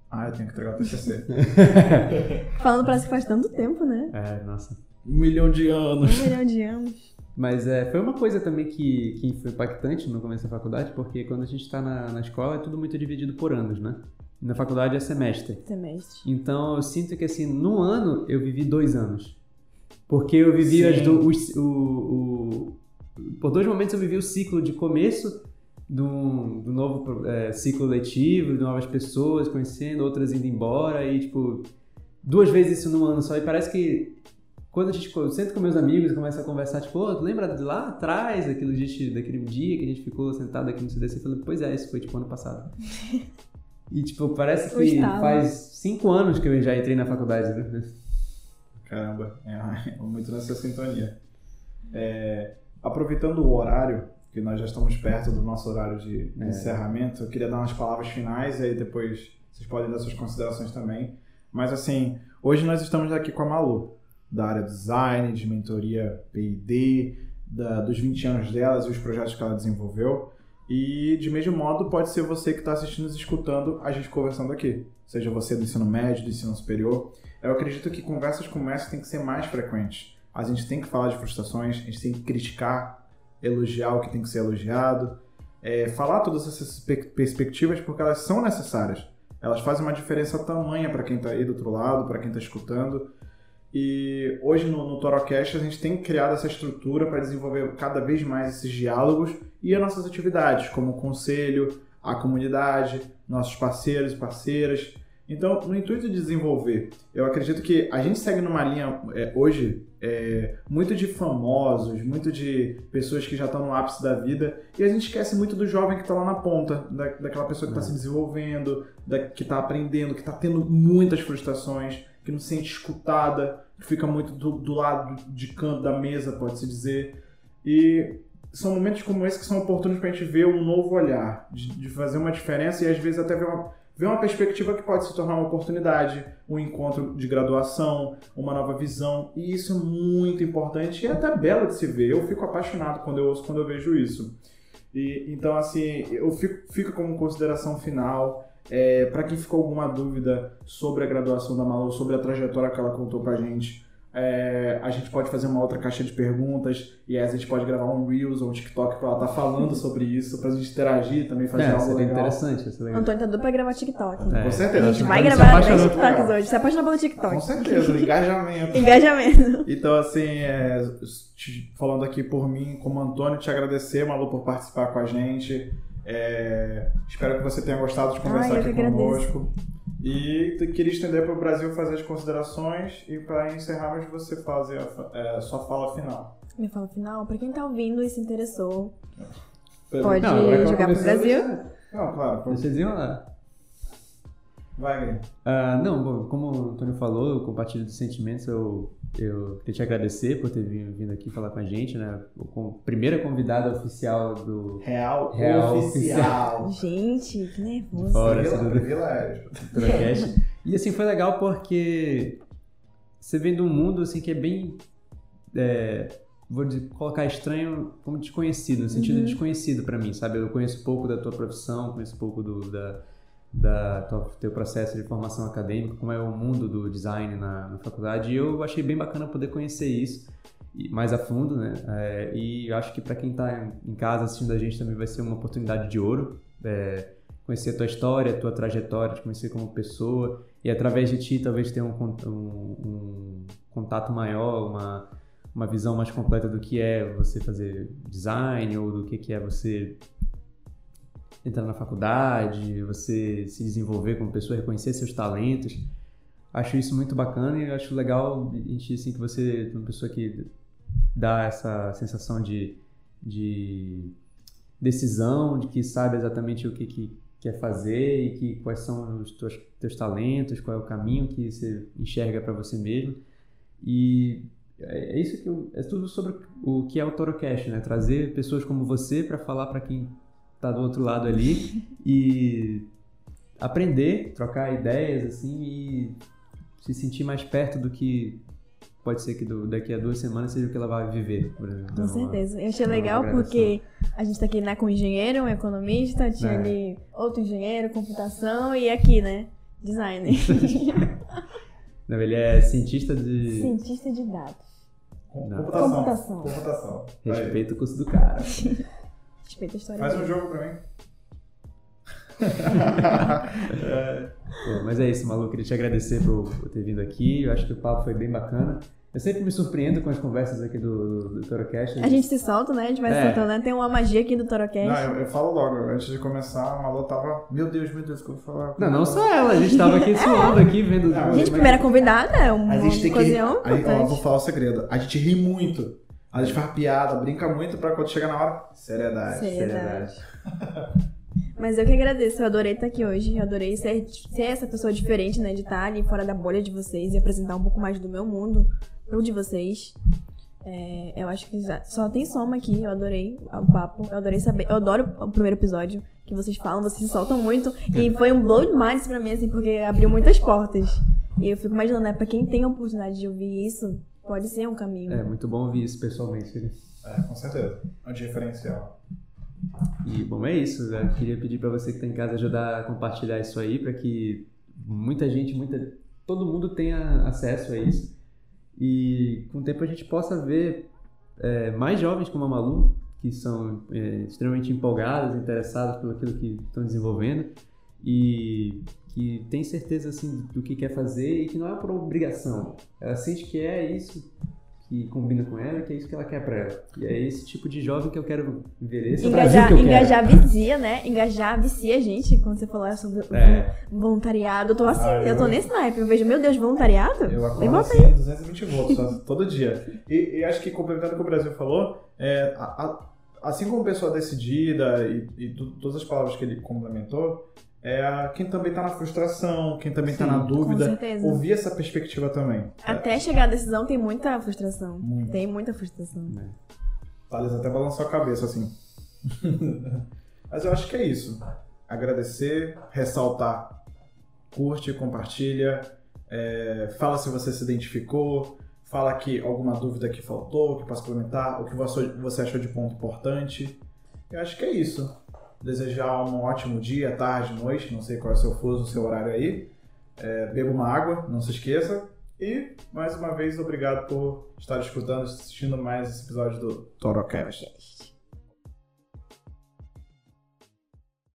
Ah, eu tenho que entregar o TCC. Falando parece que faz tanto tempo, né? É, nossa. Um milhão de anos. Um milhão de anos. Mas é, foi uma coisa também que, que foi impactante no começo da faculdade, porque quando a gente está na, na escola é tudo muito dividido por anos, né? Na faculdade é semestre. Semestre. Então eu sinto que assim, num ano eu vivi dois anos. Porque eu vivi do, o, o, por dois momentos eu vivi o ciclo de começo do, do novo é, ciclo letivo, de novas pessoas conhecendo, outras indo embora e tipo duas vezes isso num ano só e parece que quando a gente eu sento com meus amigos e começa a conversar, tipo, oh, lembra de lá atrás, daquele dia, daquele dia que a gente ficou sentado aqui no CDC, falando, pois é, isso foi tipo ano passado. e tipo, parece que faz cinco anos que eu já entrei na faculdade, né? Caramba, é, muito nessa sintonia. É, aproveitando o horário, que nós já estamos perto do nosso horário de é. encerramento, eu queria dar umas palavras finais e aí depois vocês podem dar suas considerações também. Mas assim, hoje nós estamos aqui com a Malu, da área design, de mentoria P&D, dos 20 anos delas e os projetos que ela desenvolveu. E de mesmo modo, pode ser você que está assistindo e escutando a gente conversando aqui. Seja você do ensino médio, do ensino superior. Eu acredito que conversas como essa têm que ser mais frequentes. A gente tem que falar de frustrações, a gente tem que criticar, elogiar o que tem que ser elogiado, é, falar todas essas perspectivas porque elas são necessárias. Elas fazem uma diferença tamanha para quem está aí do outro lado, para quem está escutando. E hoje no, no Torocast a gente tem criado essa estrutura para desenvolver cada vez mais esses diálogos e as nossas atividades, como o conselho, a comunidade, nossos parceiros e parceiras. Então, no intuito de desenvolver, eu acredito que a gente segue numa linha é, hoje é, muito de famosos, muito de pessoas que já estão no ápice da vida, e a gente esquece muito do jovem que está lá na ponta, da, daquela pessoa que está é. se desenvolvendo, da, que está aprendendo, que está tendo muitas frustrações, que não se sente escutada, que fica muito do, do lado de canto da mesa, pode-se dizer. E são momentos como esse que são oportunos para a gente ver um novo olhar, de, de fazer uma diferença e às vezes até ver uma ver uma perspectiva que pode se tornar uma oportunidade, um encontro de graduação, uma nova visão, e isso é muito importante e é até belo de se ver. Eu fico apaixonado quando eu ouço, quando eu vejo isso. E, então, assim, eu fico, como consideração final. É, para quem ficou alguma dúvida sobre a graduação da Malu, sobre a trajetória que ela contou pra gente, é, a gente pode fazer uma outra caixa de perguntas e aí a gente pode gravar um Reels ou um TikTok pra ela estar tá falando sobre isso, pra gente interagir também, fazer é, algo seria legal. interessante. Isso legal. Antônio tá doido pra gravar TikTok. É. Com certeza. A gente vai gravar 10 TikToks hoje. Se apaixona pelo TikTok. Com certeza, engajamento. engajamento. Então, assim, é, falando aqui por mim, como Antônio, te agradecer, Malu, por participar com a gente. É, espero que você tenha gostado de conversar Ai, aqui conosco. E queria estender para o Brasil fazer as considerações e para encerrarmos você fazer a é, sua fala final. Minha fala final? Para quem está ouvindo e se interessou, pode não, jogar para o Brasil. Não, claro. Deixa eu desenrolar. Vai, Gui. Uh, não, bom, como o Antônio falou, eu compartilho dos sentimentos. Eu eu queria te agradecer por ter vindo aqui falar com a gente, né? Com primeira convidada oficial do Real, Real oficial. Gente, que nervoso. Fora, do- privilégio. E assim, foi legal porque você vem de um mundo assim que é bem. é, vou dizer, colocar estranho como desconhecido, no sentido de desconhecido pra mim, sabe? Eu conheço pouco da tua profissão, conheço pouco do da, da tua, teu processo de formação acadêmica, como é o mundo do design na, na faculdade, e eu achei bem bacana poder conhecer isso mais a fundo, né? É, e acho que pra quem tá em casa assistindo a gente também vai ser uma oportunidade de ouro. é, conhecer a tua história, a tua trajetória, te conhecer como pessoa e através de ti talvez ter um, um- um contato maior, uma, uma visão mais completa do que é você fazer design ou do que, que é você entrar na faculdade, você se desenvolver como pessoa, reconhecer seus talentos. Acho isso muito bacana e acho legal a gente assim que você é uma pessoa que dá essa sensação de, de decisão, de que sabe exatamente o que, que quer fazer e que quais são os teus, teus talentos, qual é o caminho que você enxerga para você mesmo. E é isso que eu, é tudo sobre o que é o Torocast, né? Trazer pessoas como você para falar para quem tá do outro lado ali e aprender, trocar ideias assim e se sentir mais perto do que pode ser que do- daqui a duas semanas seja o que ela vai viver. por exemplo. Com Então, certeza. Eu achei uma legal porque a gente tá aqui né, com um engenheiro, um economista, tinha É. ali outro engenheiro, computação e aqui, né? Designer. Não, ele é cientista de Cientista de dados. Computação. Computação. Computação. Aí. respeito o curso do cara. Respeita a história Faz um dele. jogo pra mim. Pô, mas é isso, Malu. Queria te agradecer por, por ter vindo aqui. Eu acho que o papo foi bem bacana. Eu sempre me surpreendo com as conversas aqui do, do, do Torocast. A gente se solta, né? A gente vai se É. soltando, né? Tem uma magia aqui do Torocast. Não, eu, eu falo logo. Antes de começar, a Malu tava... Meu Deus, meu Deus, o que eu vou falar? Não, não só ela. A gente tava aqui suando aqui, vendo... Não, Gente, primeira convidada, é uma A gente tem que... ocasião Aí, ó, vou falar o segredo. A gente ri muito. A gente faz piada, brinca muito pra quando chega na hora... Seriedade. Seriedade. Mas eu que agradeço, eu adorei estar aqui hoje, eu adorei ser, ser essa pessoa diferente, né, de estar ali fora da bolha de vocês e apresentar um pouco mais do meu mundo pro de vocês. É, eu acho que só tem soma aqui, eu adorei o papo, eu adorei saber, eu adoro o primeiro episódio que vocês falam, vocês se soltam muito e foi um blow demais pra mim, assim, porque abriu muitas portas. E eu fico imaginando, né, pra quem tem a oportunidade de ouvir isso, pode ser um caminho. É, muito bom ouvir isso pessoalmente. É, com certeza. É um diferencial. E, bom, é isso. Eu queria pedir pra você que tá em casa ajudar a compartilhar isso aí para que muita gente, muita, todo mundo tenha acesso a isso. E com o tempo a gente possa ver é, mais jovens como a Malu, que são é, extremamente empolgados, interessados pelo aquilo que estão desenvolvendo e que tem certeza assim do que quer fazer e que não é por obrigação. Ela sente que é isso que combina com ela, que é isso que ela quer pra ela. E é esse tipo de jovem que eu quero ver. Esse é o Engajar, que eu quero. engajar vicia, né? Engajar vicia a gente, quando você falou sobre o É. voluntariado. Eu tô assim, Ah, eu tô eu- nesse naipe. Eu vejo, meu Deus, voluntariado? Eu acordo assim, 220 volts só- todo dia. E, e acho que complementando o que o Brasil falou, é, a- a- assim como pessoa decidida e, e tu- todas as palavras que ele complementou, é quem também tá na frustração, quem também tá Sim, na Com dúvida, certeza. ouvir essa perspectiva também. Até chegar à decisão tem muita frustração. Muito. Tem muita frustração. Thales até balançou a cabeça assim. Mas eu acho que é isso. Agradecer, ressaltar. Curte, compartilha. é, fala se você se identificou. Fala que alguma dúvida que faltou, que possa complementar, o que você achou de ponto importante. Eu acho que é isso. Desejar um ótimo dia, tarde, noite, não sei qual é o seu fuso, o seu horário aí. É, beba uma água, não se esqueça. E, mais uma vez, obrigado por estar escutando, assistindo mais esse episódio do Torocast.